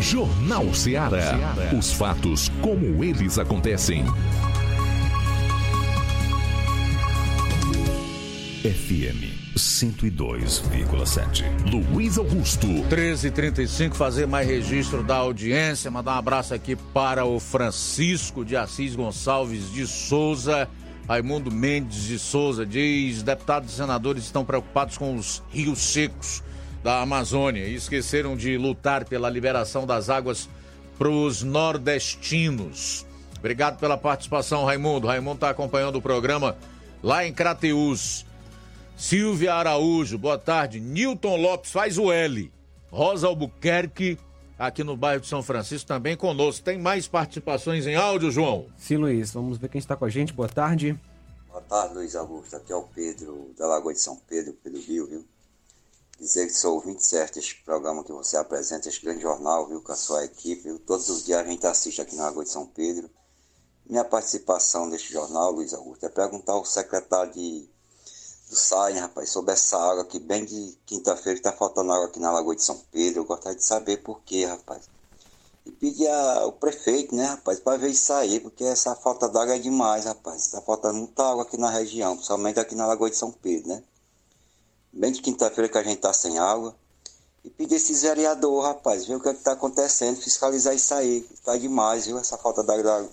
Jornal Ceará. Os fatos como eles acontecem. FM 102,7. Luiz Augusto. 13h35, fazer mais registro da audiência. Mandar um abraço aqui para o Francisco de Assis Gonçalves de Souza. Raimundo Mendes de Souza diz: deputados e senadores estão preocupados com os rios secos da Amazônia e esqueceram de lutar pela liberação das águas para os nordestinos. Obrigado pela participação, Raimundo. Raimundo está acompanhando o programa lá em Crateús. Silvia Araújo, boa tarde. Newton Lopes faz o L. Rosa Albuquerque, aqui no bairro de São Francisco, também conosco. Tem mais participações em áudio, João? Sim, Luiz. Vamos ver quem está com a gente. Boa tarde. Boa tarde, Luiz Augusto. Aqui é o Pedro, da Lagoa de São Pedro, Pedro Rio, viu? Dizer que sou ouvinte certo este programa que você apresenta, este grande jornal, viu, com a sua equipe, viu? Todos os dias a gente assiste aqui na Lagoa de São Pedro. Minha participação neste jornal, Luiz Augusto, é perguntar ao secretário de do SAI, rapaz, sobre essa água que bem de quinta-feira está faltando água aqui na Lagoa de São Pedro. Eu gostaria de saber por quê, rapaz. E pedir ao prefeito, né, rapaz, para ver isso aí, porque essa falta d'água é demais, rapaz. Está faltando muita água aqui na região, principalmente aqui na Lagoa de São Pedro, né? Bem de quinta-feira que a gente tá sem água. E pedir esses vereadores, rapaz, ver o que é está acontecendo, fiscalizar isso aí. Está demais, viu? Essa falta d'água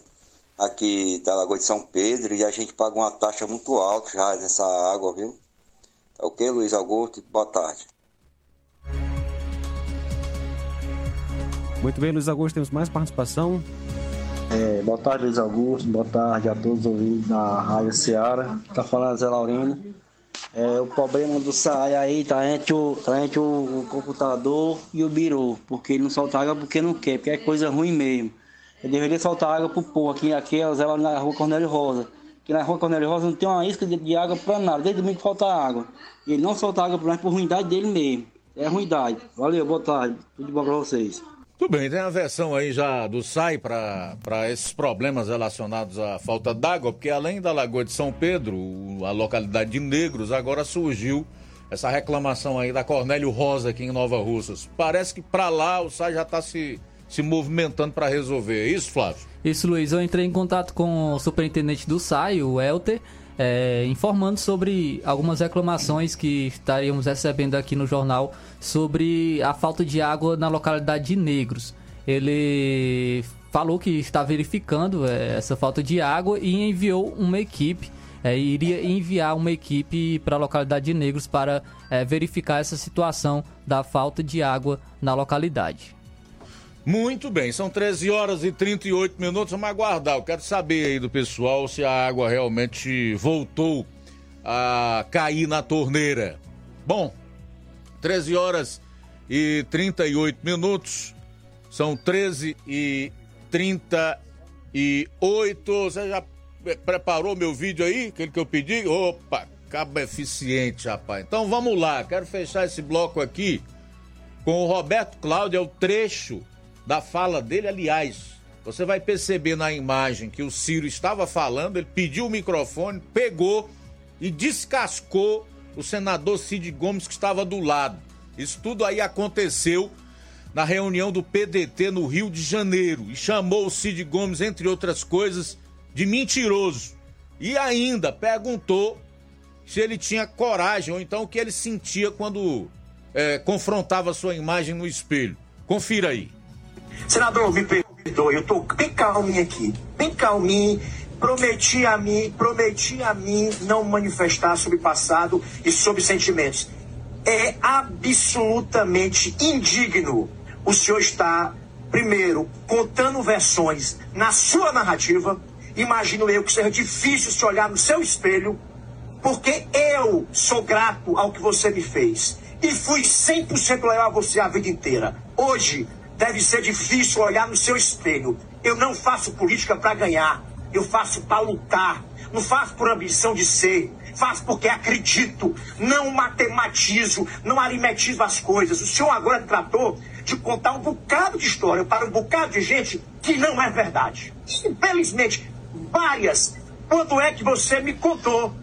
aqui da Lagoa de São Pedro e a gente paga uma taxa muito alta já nessa água, viu? Tá ok, Luiz Augusto? Boa tarde. Muito bem, Luiz Augusto, temos mais participação. É, boa tarde, Luiz Augusto. Boa tarde a todos os ouvintes da Rádio Ceará. Tá falando Zé Laurino. É, o problema do SAI aí tá entre, o, tá entre o, o computador e o biru, porque ele não solta água porque não quer, porque é coisa ruim mesmo. Ele deveria soltar água pro povo aqui, aqui é lá na rua Cornélio Rosa. Aqui na rua Cornélio Rosa não tem uma isca de, de água para nada, desde domingo falta água. E ele não solta água nós por ruindade dele mesmo. É ruindade. Valeu, boa tarde. Tudo bom para vocês. Tudo bem, tem a versão aí já do SAI para esses problemas relacionados à falta d'água, porque além da Lagoa de São Pedro, a localidade de Negros, agora surgiu essa reclamação aí da Cornélio Rosa aqui em Nova Russas. Parece que para lá o SAI já está se se movimentando para resolver. É isso, Flávio? Isso, Luiz. Eu entrei em contato com o superintendente do SAI, o Elter, é, informando sobre algumas reclamações que estaríamos recebendo aqui no jornal sobre a falta de água na localidade de Negros. Ele falou que está verificando é, essa falta de água e enviou uma equipe. É, iria enviar uma equipe para a localidade de Negros para é, verificar essa situação da falta de água na localidade. Muito bem, são 13 horas e 38 minutos. Vamos aguardar. Eu quero saber aí do pessoal se a água realmente voltou a cair na torneira. Bom, 13 horas e 38 minutos. São 13 e 38. Você já preparou meu vídeo aí? Aquele que eu pedi? Opa, cabo eficiente, rapaz. Então vamos lá. Quero fechar esse bloco aqui com o Roberto Cláudio. É o trecho da fala dele. Aliás, você vai perceber na imagem que o Ciro estava falando, ele pediu o microfone, pegou e descascou o senador Cid Gomes que estava do lado. Isso tudo aí aconteceu na reunião do PDT no Rio de Janeiro e chamou o Cid Gomes, entre outras coisas, de mentiroso. E ainda perguntou se ele tinha coragem ou então o que ele sentia quando é, confrontava sua imagem no espelho. Confira aí. Senador, me perdoe, eu tô bem calminho aqui, bem calminho. Prometi a mim, prometi a mim não manifestar sobre passado e sobre sentimentos. É absolutamente indigno o senhor estar, primeiro, contando versões na sua narrativa. Imagino eu que seja difícil se olhar no seu espelho, porque eu sou grato ao que você me fez. E fui 100% leal a você a vida inteira. Hoje, deve ser difícil olhar no seu espelho. Eu não faço política para ganhar, eu faço para lutar. Não faço por ambição de ser, faço porque acredito. Não matematizo, não aritmetizo as coisas. O senhor agora tratou de contar um bocado de história para um bocado de gente que não é verdade. Infelizmente, várias. Quando é que você me contou,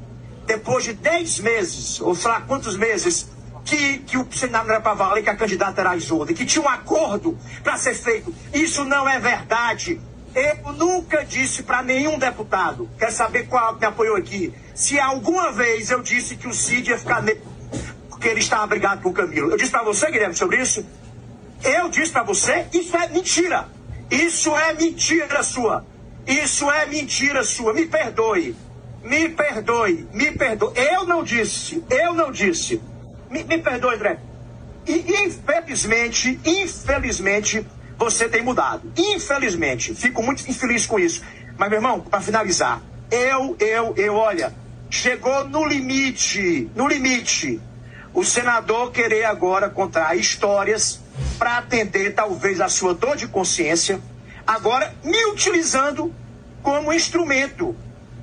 depois de 10 meses, ou sei lá quantos meses, que, que o Senado não era para valer, que a candidata era a Isolda, que tinha um acordo para ser feito. Isso não é verdade. Eu nunca disse para nenhum deputado, quer saber qual me apoiou aqui, se alguma vez eu disse que o Cid ia ficar nele porque ele estava brigado com o Camilo. Eu disse para você, Guilherme, sobre isso? Eu disse para você, isso é mentira. Isso é mentira sua. Isso é mentira sua. Me perdoe. Me perdoe. Me perdoe. Eu não disse. Eu não disse. Me, me perdoe, André. E infelizmente, infelizmente, você tem mudado. Infelizmente. Fico muito infeliz com isso. Mas, meu irmão, para finalizar, eu, eu, eu, olha, chegou no limite, no limite, o senador querer agora contar histórias para atender talvez a sua dor de consciência, agora me utilizando como instrumento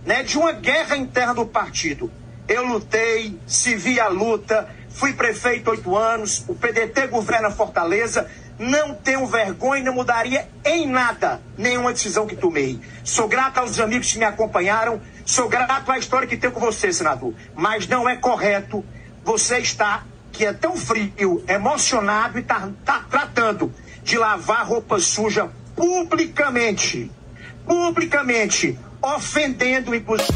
né, de uma guerra interna do partido. Eu lutei, se vi a luta, fui prefeito oito anos, o PDT governa Fortaleza, não tenho vergonha e não mudaria em nada nenhuma decisão que tomei. Sou grato aos amigos que me acompanharam, sou grato à história que tenho com você, senador. Mas não é correto você estar, que é tão frio, emocionado e está tá tratando de lavar roupa suja publicamente. Publicamente, ofendendo inclusive.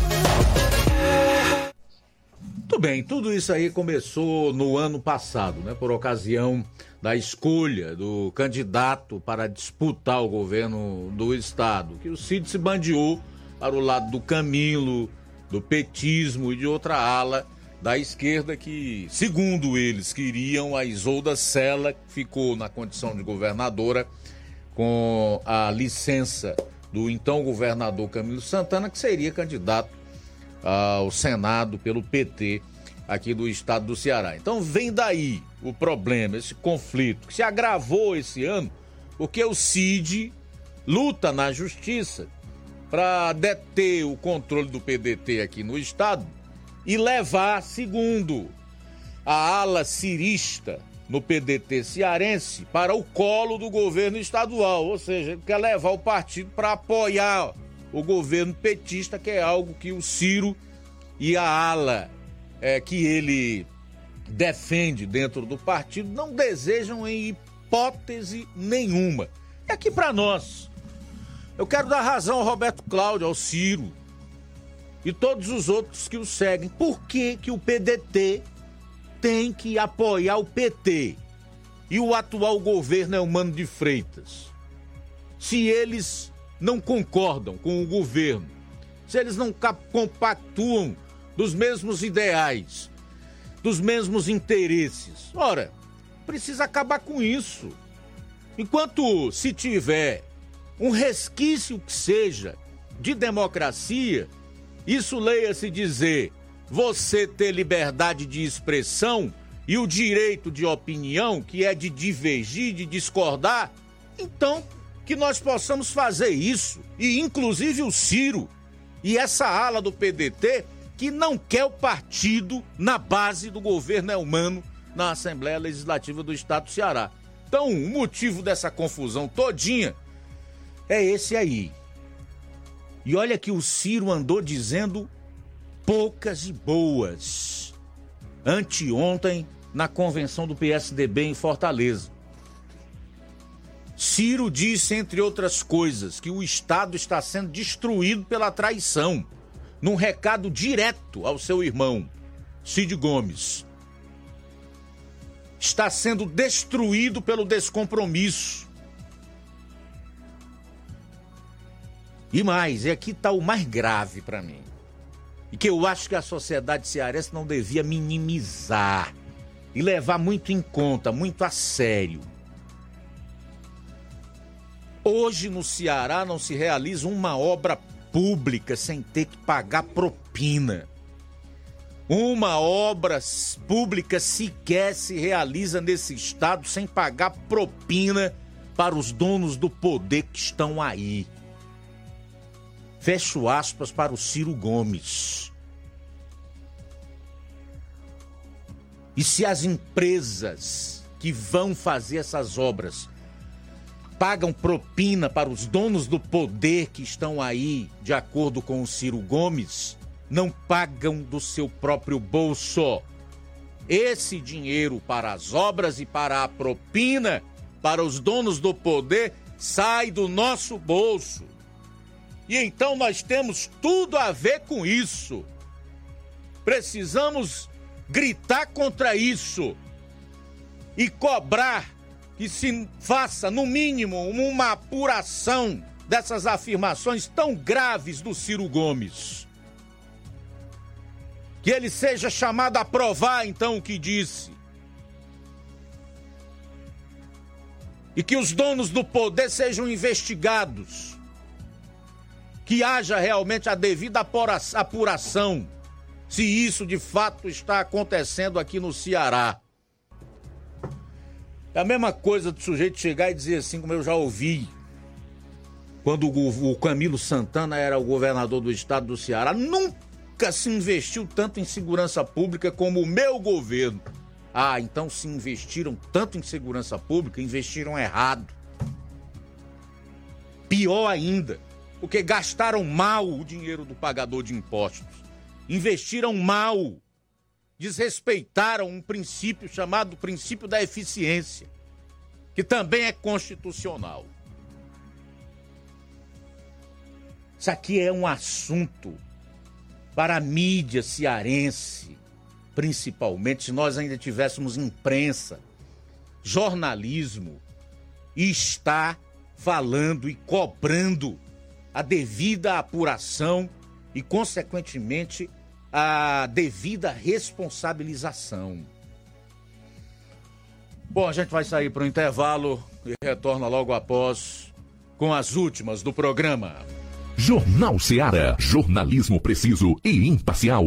Muito bem, tudo isso aí começou no ano passado, né, por ocasião da escolha do candidato para disputar o governo do estado, que o Cid se bandeou para o lado do Camilo, do petismo e de outra ala da esquerda que, segundo eles, queriam a Isolda Sela, que ficou na condição de governadora com a licença do então governador Camilo Santana, que seria candidato ao Senado pelo PT aqui do estado do Ceará. Então vem daí o problema, esse conflito que se agravou esse ano, porque o CID luta na justiça para deter o controle do PDT aqui no estado e levar, segundo a ala cirista no PDT cearense, para o colo do governo estadual, ou seja, ele quer levar o partido para apoiar o governo petista, que é algo que o Ciro e a ala é, que ele defende dentro do partido não desejam em hipótese nenhuma. E aqui para nós, eu quero dar razão ao Roberto Cláudio, ao Ciro e todos os outros que o seguem. Por que, que o PDT tem que apoiar o PT e o atual governo é o Mano de Freitas? Se eles não concordam com o governo, se eles não compactuam dos mesmos ideais, dos mesmos interesses. Ora, precisa acabar com isso. Enquanto se tiver um resquício que seja de democracia, isso leia-se dizer você ter liberdade de expressão e o direito de opinião, que é de divergir, de discordar, então que nós possamos fazer isso. E inclusive o Ciro e essa ala do PDT que não quer o partido na base do governo humano na Assembleia Legislativa do Estado do Ceará. Então, o motivo dessa confusão todinha é esse aí. E olha que o Ciro andou dizendo poucas e boas anteontem na convenção do PSDB em Fortaleza. Ciro disse, entre outras coisas, que o Estado está sendo destruído pela traição num recado direto ao seu irmão, Cid Gomes. Está sendo destruído pelo descompromisso. E mais, e aqui está o mais grave para mim. E que eu acho que a sociedade cearense não devia minimizar e levar muito em conta, muito a sério. Hoje no Ceará não se realiza uma obra pública sem ter que pagar propina. Uma obra pública sequer se realiza nesse estado sem pagar propina para os donos do poder que estão aí. Fecho aspas para o Ciro Gomes. E se as empresas que vão fazer essas obras pagam propina para os donos do poder que estão aí, de acordo com o Ciro Gomes, não pagam do seu próprio bolso. Esse dinheiro para as obras e para a propina para os donos do poder sai do nosso bolso. E então nós temos tudo a ver com isso. Precisamos gritar contra isso e cobrar que se faça, no mínimo, uma apuração dessas afirmações tão graves do Ciro Gomes. Que ele seja chamado a provar, então, o que disse. E que os donos do poder sejam investigados que haja realmente a devida apuração se isso de fato está acontecendo aqui no Ceará. É a mesma coisa do sujeito chegar e dizer assim, como eu já ouvi, quando o Camilo Santana era o governador do estado do Ceará, nunca se investiu tanto em segurança pública como o meu governo. Ah, então se investiram tanto em segurança pública, investiram errado. Pior ainda, porque gastaram mal o dinheiro do pagador de impostos, investiram mal, desrespeitaram um princípio chamado princípio da eficiência, que também é constitucional. Isso aqui é um assunto para a mídia cearense, principalmente se nós ainda tivéssemos imprensa, jornalismo, e está falando e cobrando a devida apuração e, consequentemente, a devida responsabilização. Bom, a gente vai sair para o intervalo e retorna logo após com as últimas do programa. Jornal Seara. Jornalismo preciso e imparcial.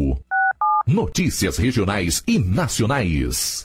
Notícias regionais e nacionais.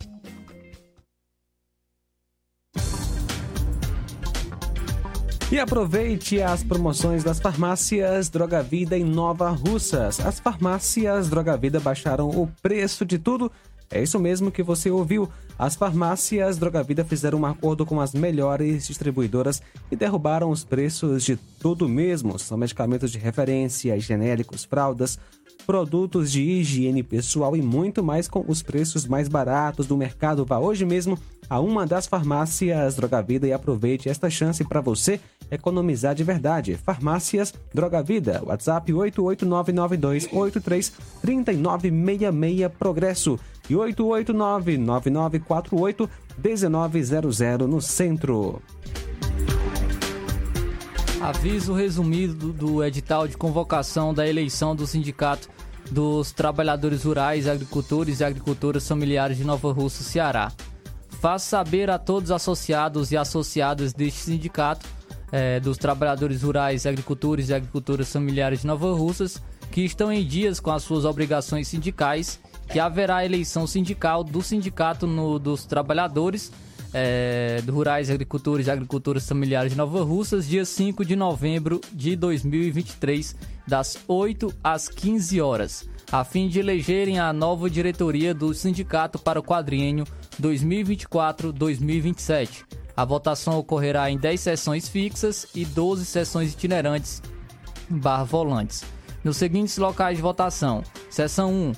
E aproveite as promoções das farmácias Droga Vida em Nova Russas. As farmácias Droga Vida baixaram o preço de tudo. É isso mesmo que você ouviu. As farmácias Droga Vida fizeram um acordo com as melhores distribuidoras e derrubaram os preços de tudo mesmo. São medicamentos de referência, genéricos, fraldas, produtos de higiene pessoal e muito mais com os preços mais baratos do mercado. Vá hoje mesmo a uma das farmácias Droga Vida e aproveite esta chance para você economizar de verdade. Farmácias Droga Vida, WhatsApp 88992833966 Progresso e 88999481900 no centro. Aviso resumido do, edital de convocação da eleição do Sindicato dos Trabalhadores Rurais, Agricultores e Agricultoras Familiares de Nova Russa, Ceará. Faço saber a todos os associados e associadas deste sindicato eh, dos trabalhadores rurais, agricultores e agricultoras familiares de Nova Russas que estão em dias com as suas obrigações sindicais que haverá eleição sindical do sindicato no, dos trabalhadores é, do Rurais, Agricultores e Agricultoras Familiares de Nova Russas, dia 5 de novembro de 2023, das 8 às 15 horas, a fim de elegerem a nova diretoria do sindicato para o quadriênio 2024-2027. A votação ocorrerá em 10 sessões fixas e 12 sessões itinerantes barra volantes. Nos seguintes locais de votação: Seção 1,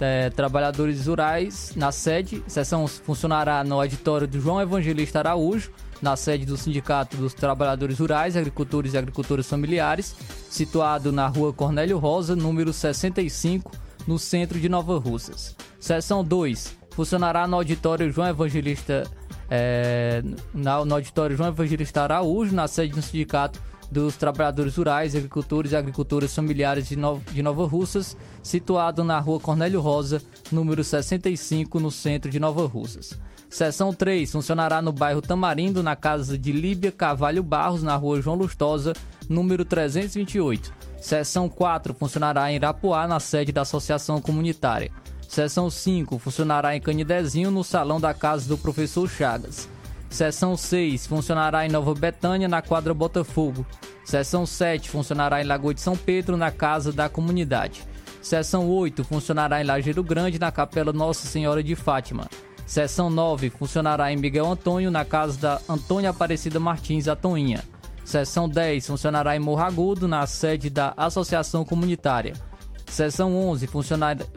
é, trabalhadores rurais na sede. Sessão funcionará no auditório do João Evangelista Araújo, na sede do Sindicato dos Trabalhadores Rurais, Agricultores e Agricultoras Familiares, situado na rua Cornélio Rosa, número 65, no centro de Nova Russas. Seção 2 funcionará no auditório João Evangelista é, na, no auditório João Evangelista Araújo, na sede do Sindicato dos Trabalhadores Rurais, Agricultores e Agricultoras Familiares de, no, de Nova Russas, situado na rua Cornélio Rosa, número 65, no centro de Nova Russas. Seção 3 funcionará no bairro Tamarindo, na casa de Líbia Cavalho Barros, na rua João Lustosa, número 328. Seção 4 funcionará em Irapuá, na sede da Associação Comunitária. Seção 5 funcionará em Canidezinho, no salão da casa do professor Chagas. Seção 6 funcionará em Nova Betânia, na quadra Botafogo. Seção 7 funcionará em Lagoa de São Pedro, na casa da comunidade. Seção 8 funcionará em Lajeiro Grande, na capela Nossa Senhora de Fátima. Seção 9 funcionará em Miguel Antônio, na casa da Antônia Aparecida Martins, a Toinha. Seção 10 funcionará em Morro Agudo, na sede da Associação Comunitária. Seção 11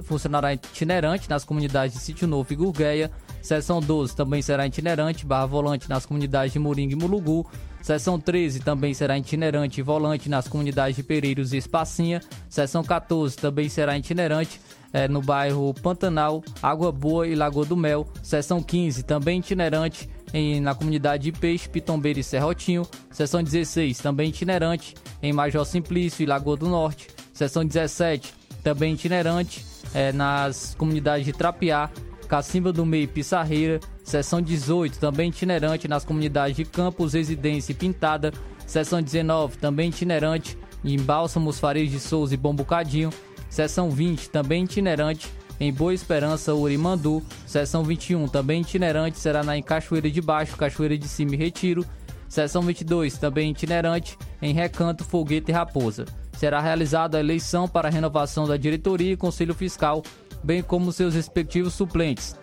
funcionará, itinerante nas comunidades de Sítio Novo e Gurgueia. Seção 12 também será itinerante, barra volante nas comunidades de Moringa e Mulugu. Seção 13 também será itinerante e volante nas comunidades de Pereiros e Espacinha. Seção 14 também será itinerante é, no bairro Pantanal, Água Boa e Lagoa do Mel. Seção 15 também itinerante em, na comunidade de Peixe, Pitombeira e Serrotinho. Seção 16 também itinerante em Major Simplício e Lagoa do Norte. Seção 17 também itinerante é, nas comunidades de Trapiá, Cacimba do Meio e Pissarreira, seção 18, também itinerante nas comunidades de Campos, Residência e Pintada, seção 19, também itinerante em Bálsamos, Farias de Souza e Bombucadinho, seção 20, também itinerante em Boa Esperança, Urimandu, seção 21, também itinerante, será na em Cachoeira de Baixo, Cachoeira de Cima e Retiro, seção 22, também itinerante em Recanto, Foguete e Raposa. Será realizada a eleição para a renovação da diretoria e conselho fiscal bem como seus respectivos suplentes.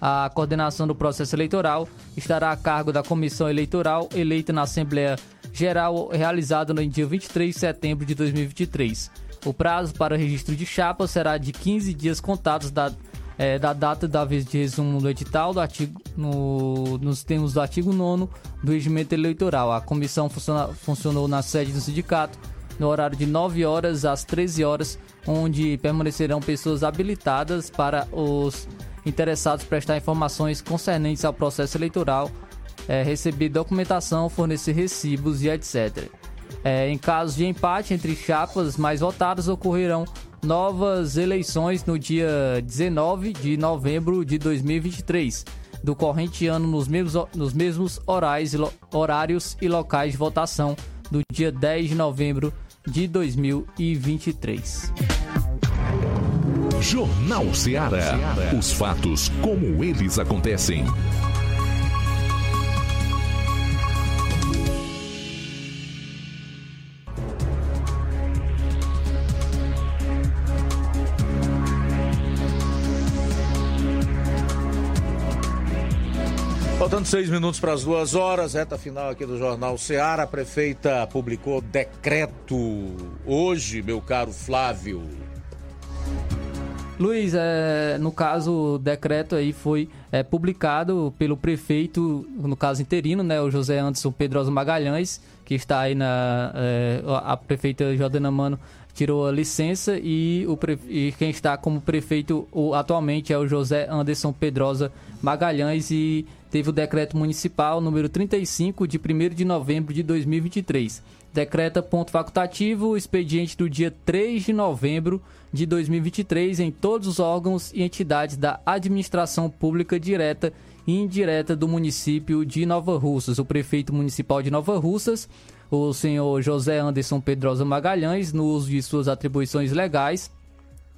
A coordenação do processo eleitoral estará a cargo da comissão eleitoral eleita na Assembleia Geral realizada no dia 23 de setembro de 2023. O prazo para registro de chapa será de 15 dias contados da, é, da data da vez de resumo do edital do artigo, no, nos termos do artigo 9 do regimento eleitoral. A comissão funciona, funcionou na sede do sindicato no horário de 9 horas às 13 horas, onde permanecerão pessoas habilitadas para os interessados prestar informações concernentes ao processo eleitoral, é, receber documentação, fornecer recibos e etc. É, em caso de empate entre chapas mais votadas, ocorrerão novas eleições no dia 19 de novembro de 2023, do corrente ano nos mesmos, nos mesmos horários, horários e locais de votação do dia 10 de novembro de 2023. Jornal Ceará. Os fatos como eles acontecem. Faltando seis minutos para as duas horas, reta final aqui do Jornal Ceará. A prefeita publicou decreto hoje, meu caro Flávio. Luiz, é, no caso, o decreto aí foi é, publicado pelo prefeito, no caso interino, né, o José Anderson Pedroso Magalhães, que está aí na. É, a prefeita Jordana Mano tirou a licença e, o, e quem está como prefeito o, atualmente é o José Anderson Pedrosa Magalhães e teve o decreto municipal número 35 de 1 de novembro de 2023. Decreta ponto facultativo expediente do dia 3 de novembro de 2023 em todos os órgãos e entidades da administração pública direta e indireta do município de Nova Russas. O prefeito municipal de Nova Russas, o senhor José Anderson Pedrosa Magalhães, no uso de suas atribuições legais,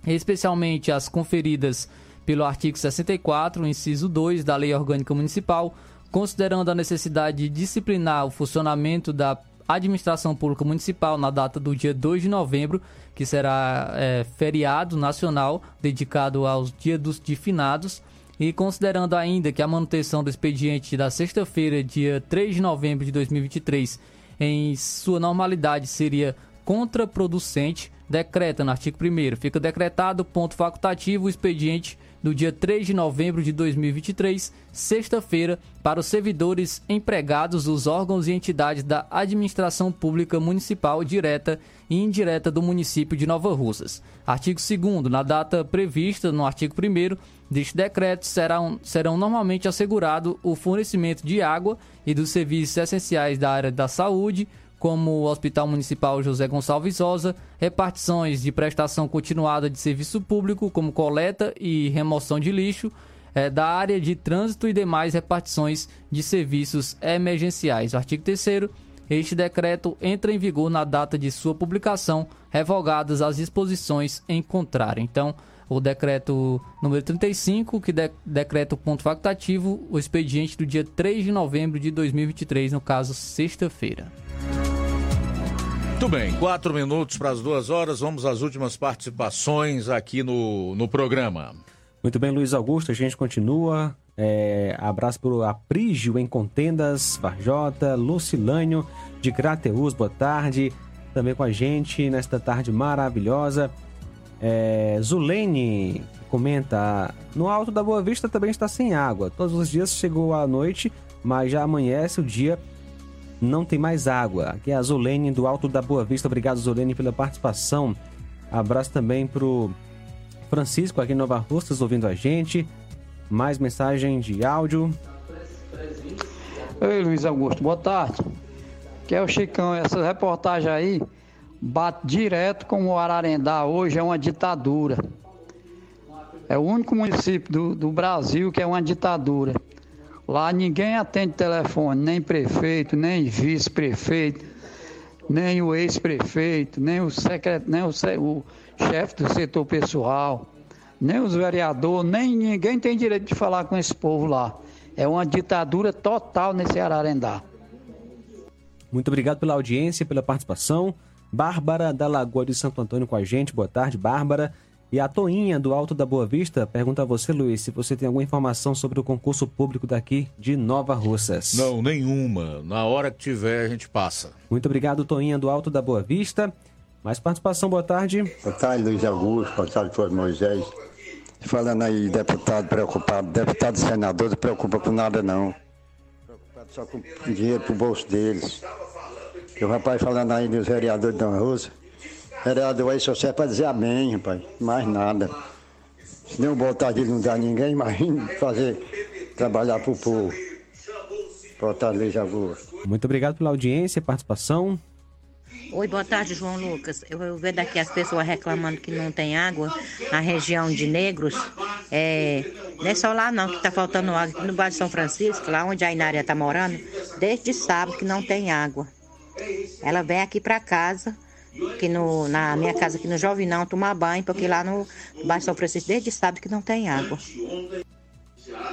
especialmente as conferidas pelo artigo 64, inciso 2 da Lei Orgânica Municipal, considerando a necessidade de disciplinar o funcionamento da administração pública municipal na data do dia 2 de novembro, que será é, feriado nacional dedicado aos dias dos de finados, e considerando ainda que a manutenção do expediente da sexta-feira, dia 3 de novembro de 2023, em sua normalidade seria contraproducente, decreta no artigo 1 fica decretado ponto facultativo o expediente do dia 3 de novembro de 2023, sexta-feira, para os servidores empregados dos órgãos e entidades da administração pública municipal direta e indireta do município de Nova Russas. Artigo 2 na data prevista no artigo 1 deste decreto, serão, serão normalmente assegurado o fornecimento de água e dos serviços essenciais da área da saúde, como o Hospital Municipal José Gonçalves Rosa, repartições de prestação continuada de serviço público, como coleta e remoção de lixo, é, da área de trânsito e demais repartições de serviços emergenciais. O artigo 3 este decreto entra em vigor na data de sua publicação, revogadas as disposições em contrário. Então, o decreto número 35, que de, decreta o ponto facultativo, o expediente do dia 3 de novembro de 2023, no caso, sexta-feira. Muito bem, quatro minutos para as duas horas. Vamos às últimas participações aqui no, no programa. Muito bem, Luiz Augusto, a gente continua. É, abraço para o Aprígio em Contendas, Varjota, Lucilânio de Crateus, boa tarde. Também com a gente nesta tarde maravilhosa. É, Zulene comenta: No alto da Boa Vista também está sem água. Todos os dias chegou a noite, mas já amanhece o dia não tem mais água. Aqui é a Zulene do Alto da Boa Vista. Obrigado, Zulene, pela participação. Abraço também pro Francisco aqui em Nova Russas ouvindo a gente. Mais mensagem de áudio. Oi, Luiz Augusto, boa tarde. Que é o Chicão, essa reportagem aí bate direto com o Ararendá. Hoje é uma ditadura. É o único município do, do Brasil que é uma ditadura. Lá ninguém atende telefone, nem prefeito, nem vice-prefeito, nem o ex-prefeito, nem o secret... nem o, o chefe do setor pessoal, nem os vereadores, nem ninguém tem direito de falar com esse povo lá. É uma ditadura total nesse Ararendá. Muito obrigado pela audiência, pela participação. Bárbara da Lagoa de Santo Antônio com a gente. Boa tarde, Bárbara. E a Toinha, do Alto da Boa Vista, pergunta a você, Luiz, se você tem alguma informação sobre o concurso público daqui de Nova Russas. Não, nenhuma. Na hora que tiver, a gente passa. Muito obrigado, Toinha, do Alto da Boa Vista. Mais participação, boa tarde. Boa tarde, Luiz Augusto, boa tarde, Flávio Moisés. Falando aí, deputado preocupado, deputado e senador não preocupa com nada não. Preocupado só com dinheiro pro bolso deles. E o rapaz falando aí dos vereadores da Rússia, vereador aí só serve pra dizer amém, rapaz, mais nada. Se nem o botar não dá ninguém, imagina fazer, trabalhar pro povo. Boa tarde, Luiz Augusto. Muito obrigado pela audiência e participação. Oi, boa tarde, João Lucas. Eu, eu vejo daqui as pessoas reclamando que não tem água na região de Negros. É, não é só lá não que está faltando água. Aqui no bairro de São Francisco, lá onde a Inária está morando, desde sábado que não tem água. Ela vem aqui para casa, que no, na minha casa aqui no Jovinão, tomar banho, porque lá no, bairro São Francisco, desde sábado que não tem água.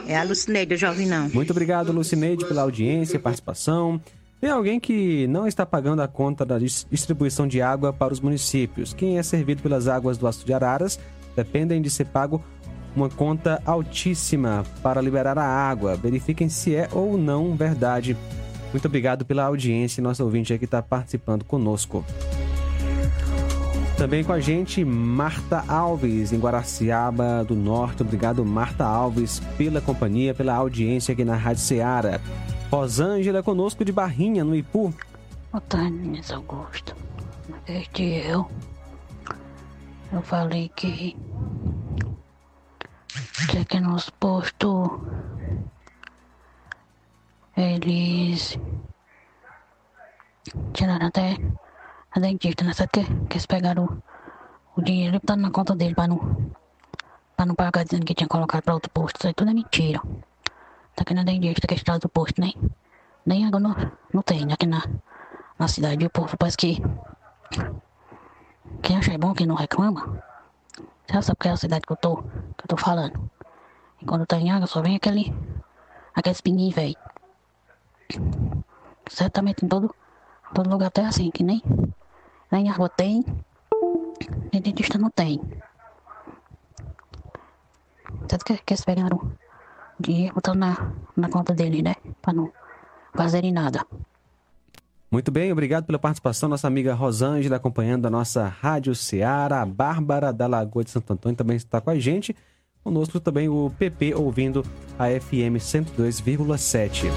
É a Lucineide do Jovinão. Muito obrigado, Lucineide, pela audiência participação. Tem alguém que não está pagando a conta da dis- distribuição de água para os municípios. Quem é servido pelas águas do Aço de Araras dependem de ser pago uma conta altíssima para liberar a água. Verifiquem se é ou não verdade. Muito obrigado pela audiência, nosso ouvinte aqui está participando conosco. Também com a gente, Marta Alves, em Guaraciaba do Norte. Obrigado, Marta Alves, pela companhia, pela audiência aqui na Rádio Ceará. Rosângela conosco de Barrinha, no Ipu. Boa tarde, Luiz Augusto. Desde eu, eu falei que, que aqui nos postos eles tiraram até a dentista, né? Sabe que, que eles pegaram o, o dinheiro e botaram na conta dele pra não, pra não pagar dizendo que tinha colocado pra outro posto. Isso aí tudo é mentira. Tá aqui na dentista que está do posto, nem, nem água não, não tem aqui na, na cidade. E o povo parece que. Quem acha bom, quem não reclama. Você sabe que é a cidade que eu tô, que eu tô falando. E quando tem água, só vem aquele. aqueles pinguinhos, velho. Certamente em todo, todo lugar tem assim, que nem. Nem água tem, nem dentista não tem. Tanto que, que eles pegaram dinheiro botando na, na conta dele, né? Pra não fazerem nada. Muito bem, obrigado pela participação, nossa amiga Rosângela, acompanhando a nossa Rádio Ceará. A Bárbara da Lagoa de Santo Antônio também está com a gente. Conosco também o PP ouvindo a FM 102,7.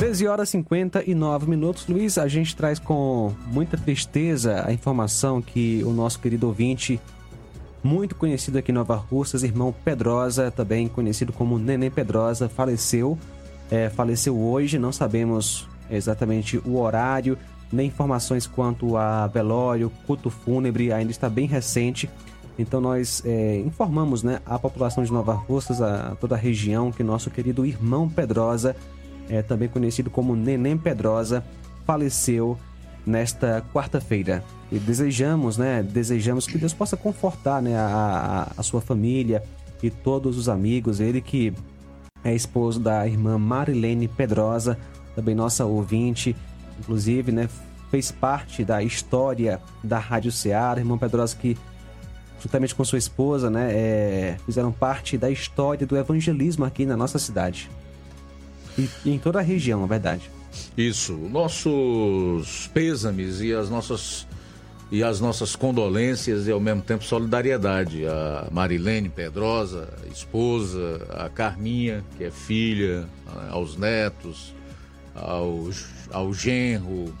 13 horas e 59 minutos. Luiz, a gente traz com muita tristeza a informação que o nosso querido ouvinte, muito conhecido aqui em Nova Russas, irmão Pedrosa, também conhecido como Neném Pedrosa, faleceu. É, faleceu hoje, não sabemos exatamente o horário, nem informações quanto a velório, culto fúnebre, ainda está bem recente. Então nós é, informamos né, a população de Nova Russas, a toda a região, que nosso querido irmão Pedrosa, é, também conhecido como Neném Pedrosa, faleceu nesta quarta-feira. E desejamos, né? Desejamos que Deus possa confortar né, a, a, a sua família e todos os amigos. Ele que é esposo da irmã Marilene Pedrosa, também nossa ouvinte, inclusive, né? Fez parte da história da Rádio Ceará. Irmã Pedrosa que juntamente com sua esposa, né, é, fizeram parte da história do evangelismo aqui na nossa cidade. E, em toda a região, na verdade. Isso, nossos pêsames e as nossas e as nossas condolências e ao mesmo tempo solidariedade a Marilene Pedrosa, esposa, a Carminha, que é filha, aos netos, ao, ao genro,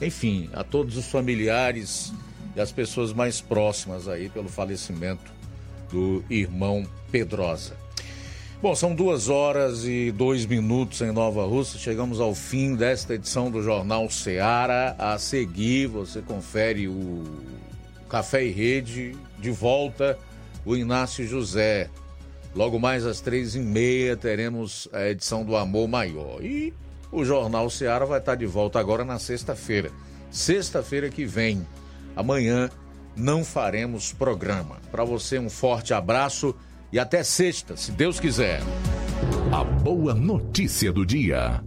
enfim, a todos os familiares e as pessoas mais próximas aí pelo falecimento do irmão Pedrosa. Bom, são duas horas e dois minutos em Nova Rússia. Chegamos ao fim desta edição do Jornal Seara. A seguir, você confere o Café e Rede. De volta, o Inácio José. Logo mais às três e meia teremos a edição do Amor Maior. E o Jornal Seara vai estar de volta agora na sexta-feira. Sexta-feira que vem. Amanhã não faremos programa. Para você, um forte abraço e até sexta, se Deus quiser. A boa notícia do dia.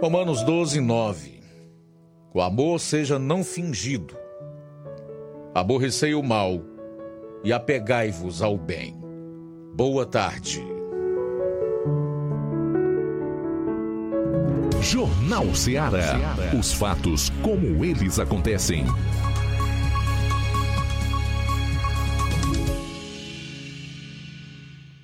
Romanos 12, 9. O amor seja não fingido. Aborrecei o mal e apegai-vos ao bem. Boa tarde. Jornal Ceará. Os fatos como eles acontecem.